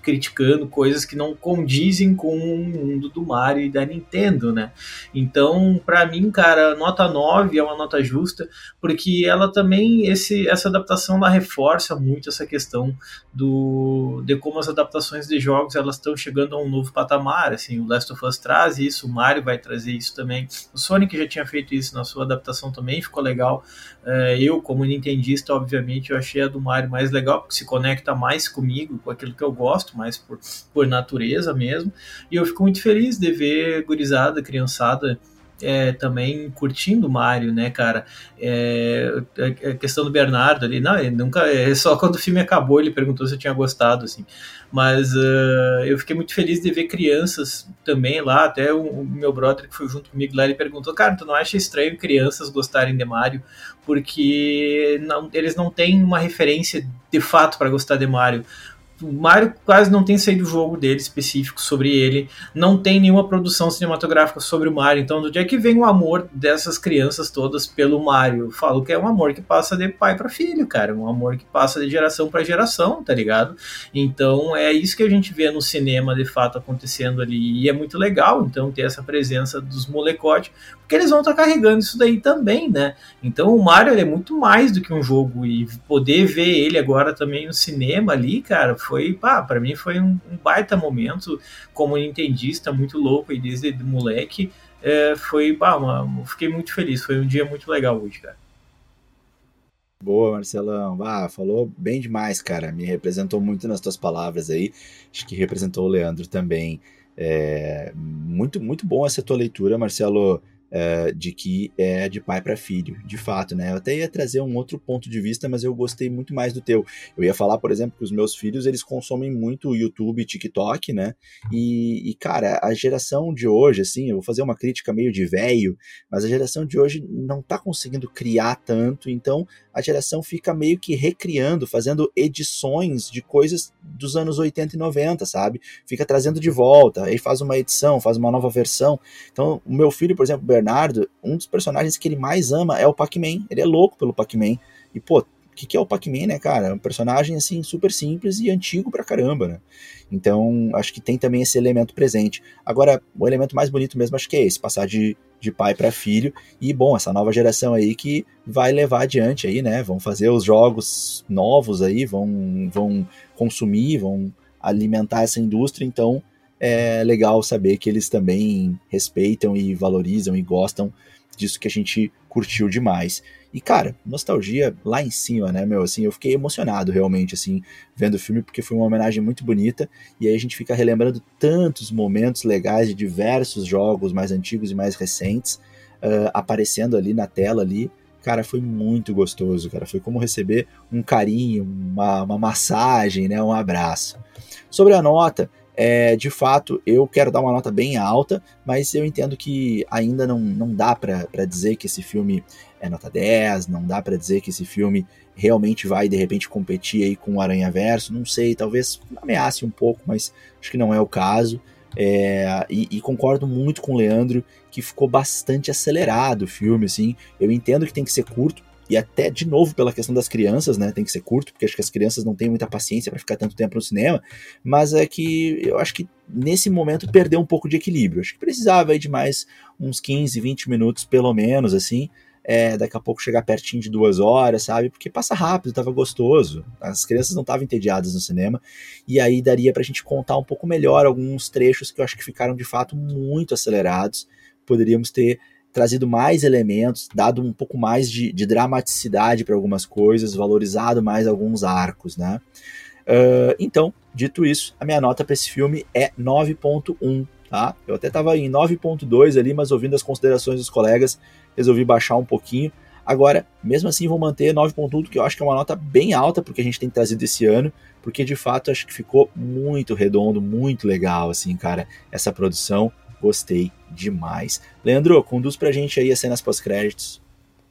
criticando coisas que não condizem com o mundo do Mario e da Nintendo, né? Então, para mim, cara, nota 9 é uma nota justa, porque ela também esse essa adaptação ela reforça muito essa questão do de como as adaptações de jogos elas estão chegando a um novo patamar, assim, o Last of Us traz isso, o Mario vai trazer isso também. O Sonic já tinha feito isso na sua adaptação também, ficou legal. É, eu, como nintendista, obviamente, eu achei a do Mario mais legal, porque se conecta mais comigo, com aquilo que eu gosto, mais por, por natureza mesmo. E eu fico muito feliz de ver gurizada, criançada, é, também curtindo o Mario, né, cara? É, a questão do Bernardo ali, não, ele nunca. É só quando o filme acabou ele perguntou se eu tinha gostado, assim. Mas uh, eu fiquei muito feliz de ver crianças também lá. Até o, o, meu brother que foi junto comigo lá, ele perguntou: Cara, tu não acha estranho crianças gostarem de Mario? Porque não, eles não têm uma referência de fato para gostar de Mario o Mario quase não tem saído jogo dele específico sobre ele, não tem nenhuma produção cinematográfica sobre o Mario, então onde é que vem o amor dessas crianças todas pelo Mario? Eu falo que é um amor que passa de pai para filho, cara, um amor que passa de geração para geração, tá ligado? Então é isso que a gente vê no cinema de fato acontecendo ali, e é muito legal então ter essa presença dos molecotes, porque eles vão estar tá carregando isso daí também, né? Então o Mario é muito mais do que um jogo, e poder ver ele agora também no cinema ali, cara, foi, pá, pra mim foi um, um baita momento como nintendista, muito louco e desde moleque. É, foi, pá, fiquei muito feliz, foi um dia muito legal hoje, cara. Boa, Marcelão. Ah, falou bem demais, cara. Me representou muito nas tuas palavras aí. Acho que representou o Leandro também. É, muito, muito bom essa tua leitura, Marcelo uh, de que é de pai para filho, de fato, né? Eu até ia trazer um outro ponto de vista, mas eu gostei muito mais do teu. Eu ia falar, por exemplo, que os meus filhos eles consomem muito YouTube, TikTok, né? E, e cara, a geração de hoje, assim, eu vou fazer uma crítica meio de velho, mas a geração de hoje não tá conseguindo criar tanto, então a geração fica meio que recriando, fazendo edições de coisas dos anos 80 e 90, sabe? Fica trazendo de volta, aí faz uma edição, faz uma nova versão. Então, o meu filho, por exemplo, Bernardo, um dos personagens que ele mais ama é o Pac-Man. Ele é louco pelo Pac-Man. E, pô, o que, que é o Pac-Man, né, cara? Um personagem, assim, super simples e antigo pra caramba, né? Então, acho que tem também esse elemento presente. Agora, o elemento mais bonito mesmo, acho que é esse, passar de, de pai para filho. E, bom, essa nova geração aí que vai levar adiante aí, né? Vão fazer os jogos novos aí, vão, vão consumir, vão alimentar essa indústria, então é legal saber que eles também respeitam e valorizam e gostam disso que a gente curtiu demais. E cara, nostalgia lá em cima, né, meu? Assim, eu fiquei emocionado realmente, assim, vendo o filme, porque foi uma homenagem muito bonita. E aí a gente fica relembrando tantos momentos legais de diversos jogos mais antigos e mais recentes uh, aparecendo ali na tela ali. Cara, foi muito gostoso, cara. Foi como receber um carinho, uma, uma massagem, né? Um abraço. Sobre a nota, é, de fato, eu quero dar uma nota bem alta, mas eu entendo que ainda não, não dá para dizer que esse filme é nota 10, não dá para dizer que esse filme realmente vai de repente competir aí com o Aranha Verso, não sei, talvez ameace um pouco, mas acho que não é o caso. É, e, e, concordo muito com o Leandro que ficou bastante acelerado o filme, assim. Eu entendo que tem que ser curto, e até de novo pela questão das crianças, né? Tem que ser curto, porque acho que as crianças não têm muita paciência para ficar tanto tempo no cinema, mas é que eu acho que nesse momento perdeu um pouco de equilíbrio. Acho que precisava de mais uns 15, 20 minutos pelo menos, assim. É, daqui a pouco chegar pertinho de duas horas, sabe? Porque passa rápido, tava gostoso. As crianças não estavam entediadas no cinema. E aí daria pra gente contar um pouco melhor alguns trechos que eu acho que ficaram de fato muito acelerados. Poderíamos ter trazido mais elementos, dado um pouco mais de, de dramaticidade para algumas coisas, valorizado mais alguns arcos, né? Uh, então, dito isso, a minha nota para esse filme é 9.1, tá? Eu até estava em 9.2 ali, mas ouvindo as considerações dos colegas, resolvi baixar um pouquinho. Agora, mesmo assim, vou manter 9.1, que eu acho que é uma nota bem alta porque a gente tem trazido esse ano, porque de fato acho que ficou muito redondo, muito legal, assim, cara, essa produção. Gostei demais. Leandro, conduz pra gente aí as cenas pós-créditos.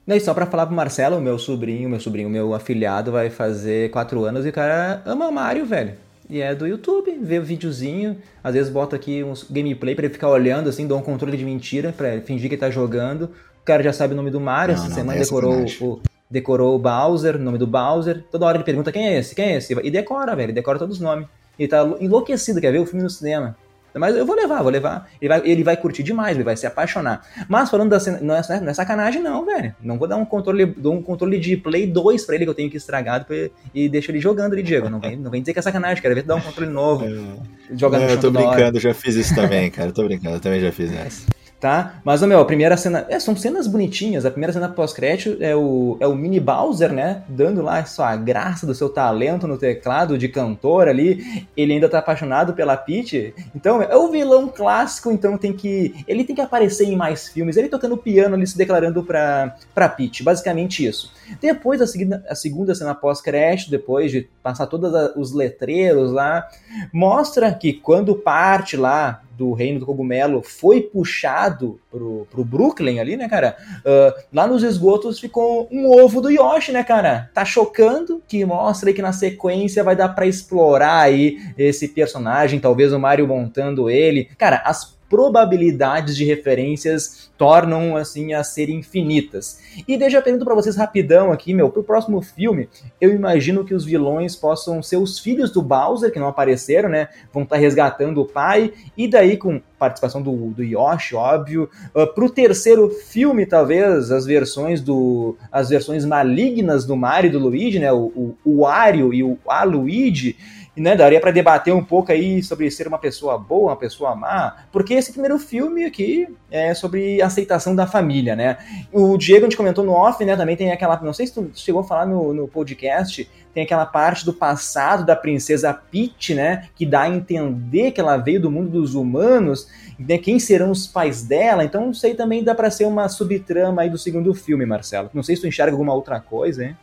E só pra falar pro Marcelo, meu sobrinho, meu sobrinho, meu afilhado vai fazer quatro anos e o cara ama Mario, velho. E é do YouTube, vê o videozinho, às vezes bota aqui uns gameplay pra ele ficar olhando, assim, dá um controle de mentira pra fingir que ele tá jogando. O cara já sabe o nome do Mario, não, essa não, semana é decorou o, decorou o Bowser, o nome do Bowser. Toda hora ele pergunta quem é esse, quem é esse? E decora, velho, decora todos os nomes. Ele tá enlouquecido, quer ver o filme no cinema. Mas eu vou levar, vou levar. Ele vai, ele vai curtir demais, ele vai se apaixonar. Mas falando da cena, não é, não é sacanagem, não, velho. Não vou dar um controle, dou um controle de Play 2 pra ele que eu tenho que estragar e deixo ele jogando ali, Diego. Não vem, não vem dizer que é sacanagem, quero ver tu dar um controle novo. É. Jogando não, eu tô brincando, já fiz isso também, cara. Eu tô brincando, eu também já fiz essa tá? Mas, meu, a primeira cena. É, são cenas bonitinhas. A primeira cena pós-crédito é o, é o mini Bowser, né? Dando lá sua graça do seu talento no teclado de cantor ali. Ele ainda tá apaixonado pela Peach. Então, é o vilão clássico, então tem que. Ele tem que aparecer em mais filmes. Ele tocando piano ali, se declarando pra, pra Peach. Basicamente isso. Depois, a, segunda, a segunda cena pós-crédito, depois de passar todos os letreiros lá, mostra que quando parte lá do reino do cogumelo foi puxado pro, pro Brooklyn ali, né, cara? Uh, lá nos esgotos ficou um ovo do Yoshi, né, cara? Tá chocando, que mostra aí que na sequência vai dar para explorar aí esse personagem, talvez o Mario montando ele. Cara, as probabilidades de referências tornam assim a ser infinitas. E deixa eu pergunto para vocês rapidão aqui, meu, pro próximo filme, eu imagino que os vilões possam ser os filhos do Bowser, que não apareceram, né? Vão estar tá resgatando o pai, e daí com participação do, do Yoshi, óbvio. Uh, pro terceiro filme, talvez, as versões do. as versões malignas do Mario e do Luigi, né? O, o, Wario e o Aluigi né, daria para debater um pouco aí sobre ser uma pessoa boa, uma pessoa má, porque esse primeiro filme aqui é sobre aceitação da família, né? O Diego, a gente comentou no off, né, também tem aquela, não sei se tu chegou a falar no, no podcast, tem aquela parte do passado da princesa Peach, né, que dá a entender que ela veio do mundo dos humanos, né, quem serão os pais dela, então isso aí também dá para ser uma subtrama aí do segundo filme, Marcelo. Não sei se tu enxerga alguma outra coisa, hein?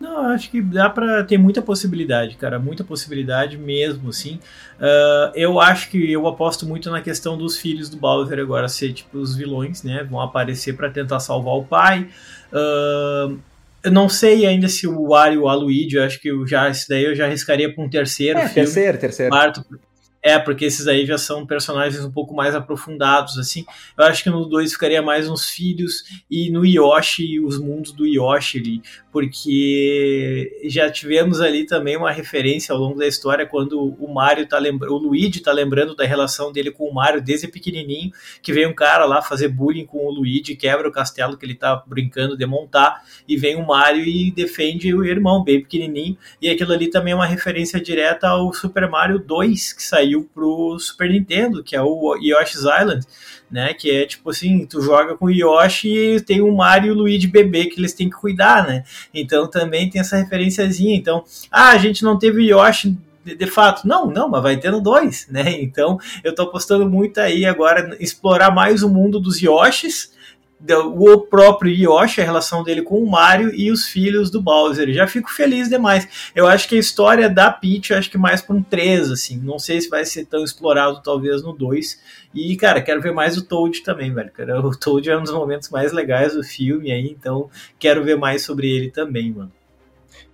Não, acho que dá para ter muita possibilidade, cara, muita possibilidade mesmo, assim. Uh, eu acho que eu aposto muito na questão dos filhos do Bowser agora ser tipo os vilões, né? Vão aparecer para tentar salvar o pai. Uh, eu não sei ainda se o Wario ou a Luigi, eu acho que eu já, esse daí eu já arriscaria para um terceiro é, filme. Terceiro, terceiro. Quarto, é, porque esses aí já são personagens um pouco mais aprofundados, assim. Eu acho que no 2 ficaria mais uns filhos e no Yoshi, os mundos do Yoshi ali, porque já tivemos ali também uma referência ao longo da história quando o Mario tá lembrando, o Luigi tá lembrando da relação dele com o Mario desde pequenininho, que vem um cara lá fazer bullying com o Luigi, quebra o castelo que ele tá brincando de montar, e vem o Mario e defende o irmão bem pequenininho, e aquilo ali também é uma referência direta ao Super Mario 2 que saiu pro Super Nintendo, que é o Yoshi's Island, né? Que é tipo assim, tu joga com o Yoshi e tem o Mario e o Luigi bebê que eles têm que cuidar, né? Então também tem essa referenciazinha. Então, ah, a gente não teve Yoshi de, de, fato. Não, não, mas vai tendo dois, né? Então eu tô apostando muito aí agora explorar mais o mundo dos Yoshis o próprio Yoshi, a relação dele com o Mario e os filhos do Bowser. Já fico feliz demais. Eu acho que a história da Peach, acho que mais para um 3, assim. Não sei se vai ser tão explorado, talvez, no 2. E, cara, quero ver mais o Toad também, velho. O Toad é um dos momentos mais legais do filme aí, então quero ver mais sobre ele também, mano.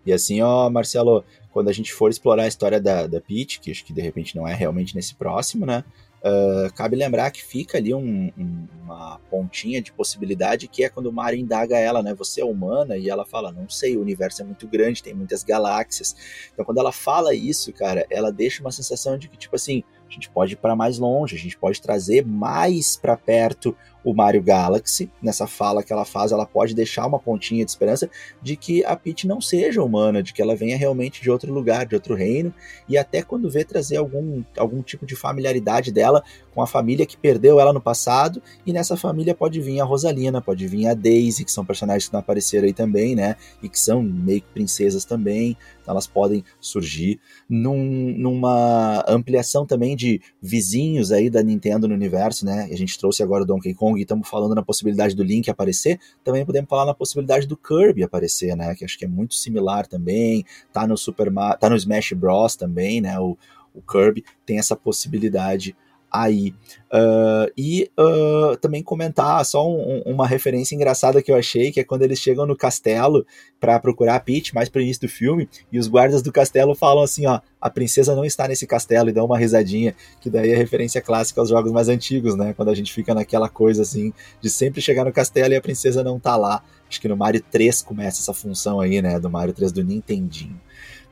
E assim, ó, Marcelo, quando a gente for explorar a história da, da Peach, que acho que de repente não é realmente nesse próximo, né? Uh, cabe lembrar que fica ali um, um, uma pontinha de possibilidade que é quando o Mario indaga ela, né? Você é humana? E ela fala, não sei, o universo é muito grande, tem muitas galáxias. Então quando ela fala isso, cara, ela deixa uma sensação de que, tipo assim, a gente pode ir para mais longe, a gente pode trazer mais para perto o Mario Galaxy. Nessa fala que ela faz, ela pode deixar uma pontinha de esperança de que a Peach não seja humana, de que ela venha realmente de outro lugar, de outro reino, e até quando vê trazer algum, algum tipo de familiaridade dela com a família que perdeu ela no passado, e nessa família pode vir a Rosalina, pode vir a Daisy, que são personagens que não apareceram aí também, né, e que são meio que princesas também, então elas podem surgir num, numa ampliação também de vizinhos aí da Nintendo no universo, né, a gente trouxe agora o Donkey Kong, e estamos falando na possibilidade do Link aparecer, também podemos falar na possibilidade do Kirby aparecer, né, que acho que é muito similar também, tá no Super Mario, tá no Smash Bros também, né, o, o Kirby tem essa possibilidade aí. Uh, e uh, também comentar só um, uma referência engraçada que eu achei, que é quando eles chegam no castelo para procurar a Peach, mais pro início do filme, e os guardas do castelo falam assim, ó, a princesa não está nesse castelo, e dão uma risadinha, que daí é referência clássica aos jogos mais antigos, né, quando a gente fica naquela coisa assim, de sempre chegar no castelo e a princesa não tá lá. Acho que no Mario 3 começa essa função aí, né, do Mario 3 do Nintendinho.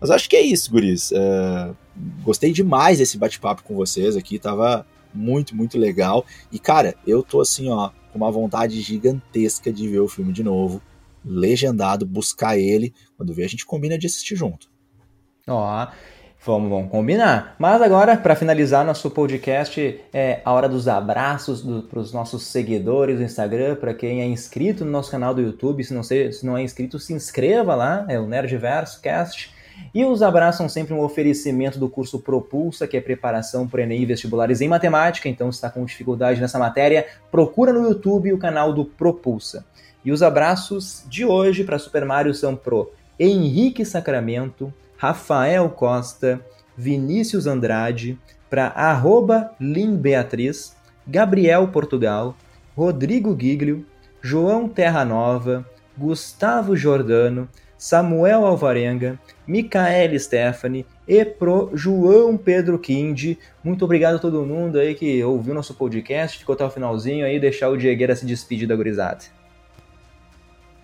Mas acho que é isso, guris. Uh, gostei demais desse bate-papo com vocês aqui, tava muito, muito legal. E, cara, eu tô assim, ó, com uma vontade gigantesca de ver o filme de novo, legendado, buscar ele. Quando ver, a gente combina de assistir junto. Ó, Vamos, vamos combinar. Mas agora, para finalizar nosso podcast, é a hora dos abraços do, para os nossos seguidores do Instagram, para quem é inscrito no nosso canal do YouTube. Se não, se, se não é inscrito, se inscreva lá, é o Nerdverso Cast. E os abraços são sempre um oferecimento do curso Propulsa, que é preparação para Enem e vestibulares em matemática. Então, se está com dificuldade nessa matéria, procura no YouTube o canal do Propulsa. E os abraços de hoje para Super Mario são pro Henrique Sacramento, Rafael Costa, Vinícius Andrade, para arroba Limbeatriz, Gabriel Portugal, Rodrigo Giglio, João Terra Nova, Gustavo Jordano, Samuel Alvarenga, Micaele Stephanie e pro João Pedro Quinde. Muito obrigado a todo mundo aí que ouviu nosso podcast, ficou até o finalzinho aí, deixar o Diegueira se despedir da gurizada.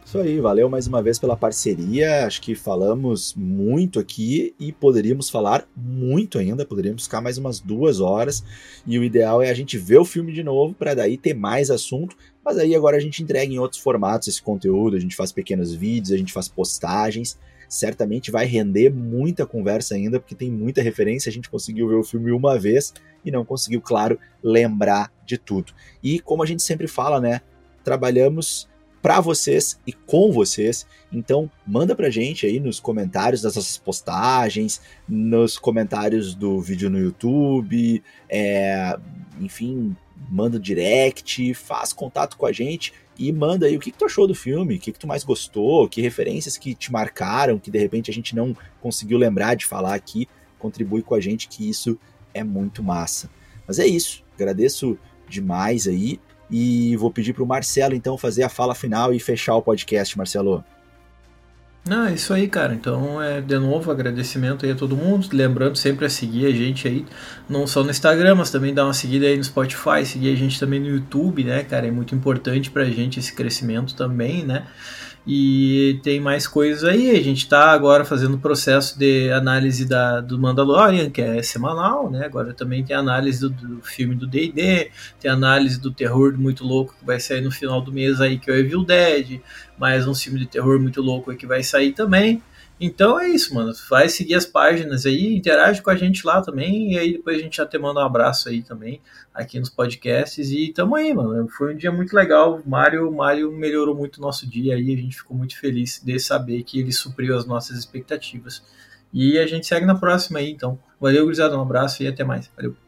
Isso aí, valeu mais uma vez pela parceria. Acho que falamos muito aqui e poderíamos falar muito ainda. Poderíamos ficar mais umas duas horas. E o ideal é a gente ver o filme de novo para daí ter mais assunto. Mas aí agora a gente entrega em outros formatos esse conteúdo. A gente faz pequenos vídeos, a gente faz postagens. Certamente vai render muita conversa ainda, porque tem muita referência. A gente conseguiu ver o filme uma vez e não conseguiu, claro, lembrar de tudo. E como a gente sempre fala, né? Trabalhamos para vocês e com vocês. Então, manda pra gente aí nos comentários das nossas postagens, nos comentários do vídeo no YouTube, é, enfim, manda direct, faz contato com a gente e manda aí o que, que tu achou do filme, o que, que tu mais gostou, que referências que te marcaram, que de repente a gente não conseguiu lembrar de falar aqui, contribui com a gente que isso é muito massa. Mas é isso, agradeço demais aí e vou pedir para o Marcelo, então, fazer a fala final e fechar o podcast, Marcelo. Não, é isso aí, cara. Então, é, de novo, agradecimento aí a todo mundo. Lembrando sempre a seguir a gente aí, não só no Instagram, mas também dar uma seguida aí no Spotify, seguir a gente também no YouTube, né, cara? É muito importante pra gente esse crescimento também, né? E tem mais coisas aí. A gente está agora fazendo o processo de análise da, do Mandalorian, que é semanal, né? Agora também tem análise do, do filme do D&D, tem análise do terror muito louco que vai sair no final do mês aí, que é o Evil Dead, mais um filme de terror muito louco aí que vai sair também. Então é isso, mano. Vai seguir as páginas aí, interage com a gente lá também. E aí depois a gente já te manda um abraço aí também, aqui nos podcasts. E tamo aí, mano. Foi um dia muito legal. Mário, Mário melhorou muito o nosso dia aí. A gente ficou muito feliz de saber que ele supriu as nossas expectativas. E a gente segue na próxima aí, então. Valeu, gurizada. Um abraço e até mais. Valeu.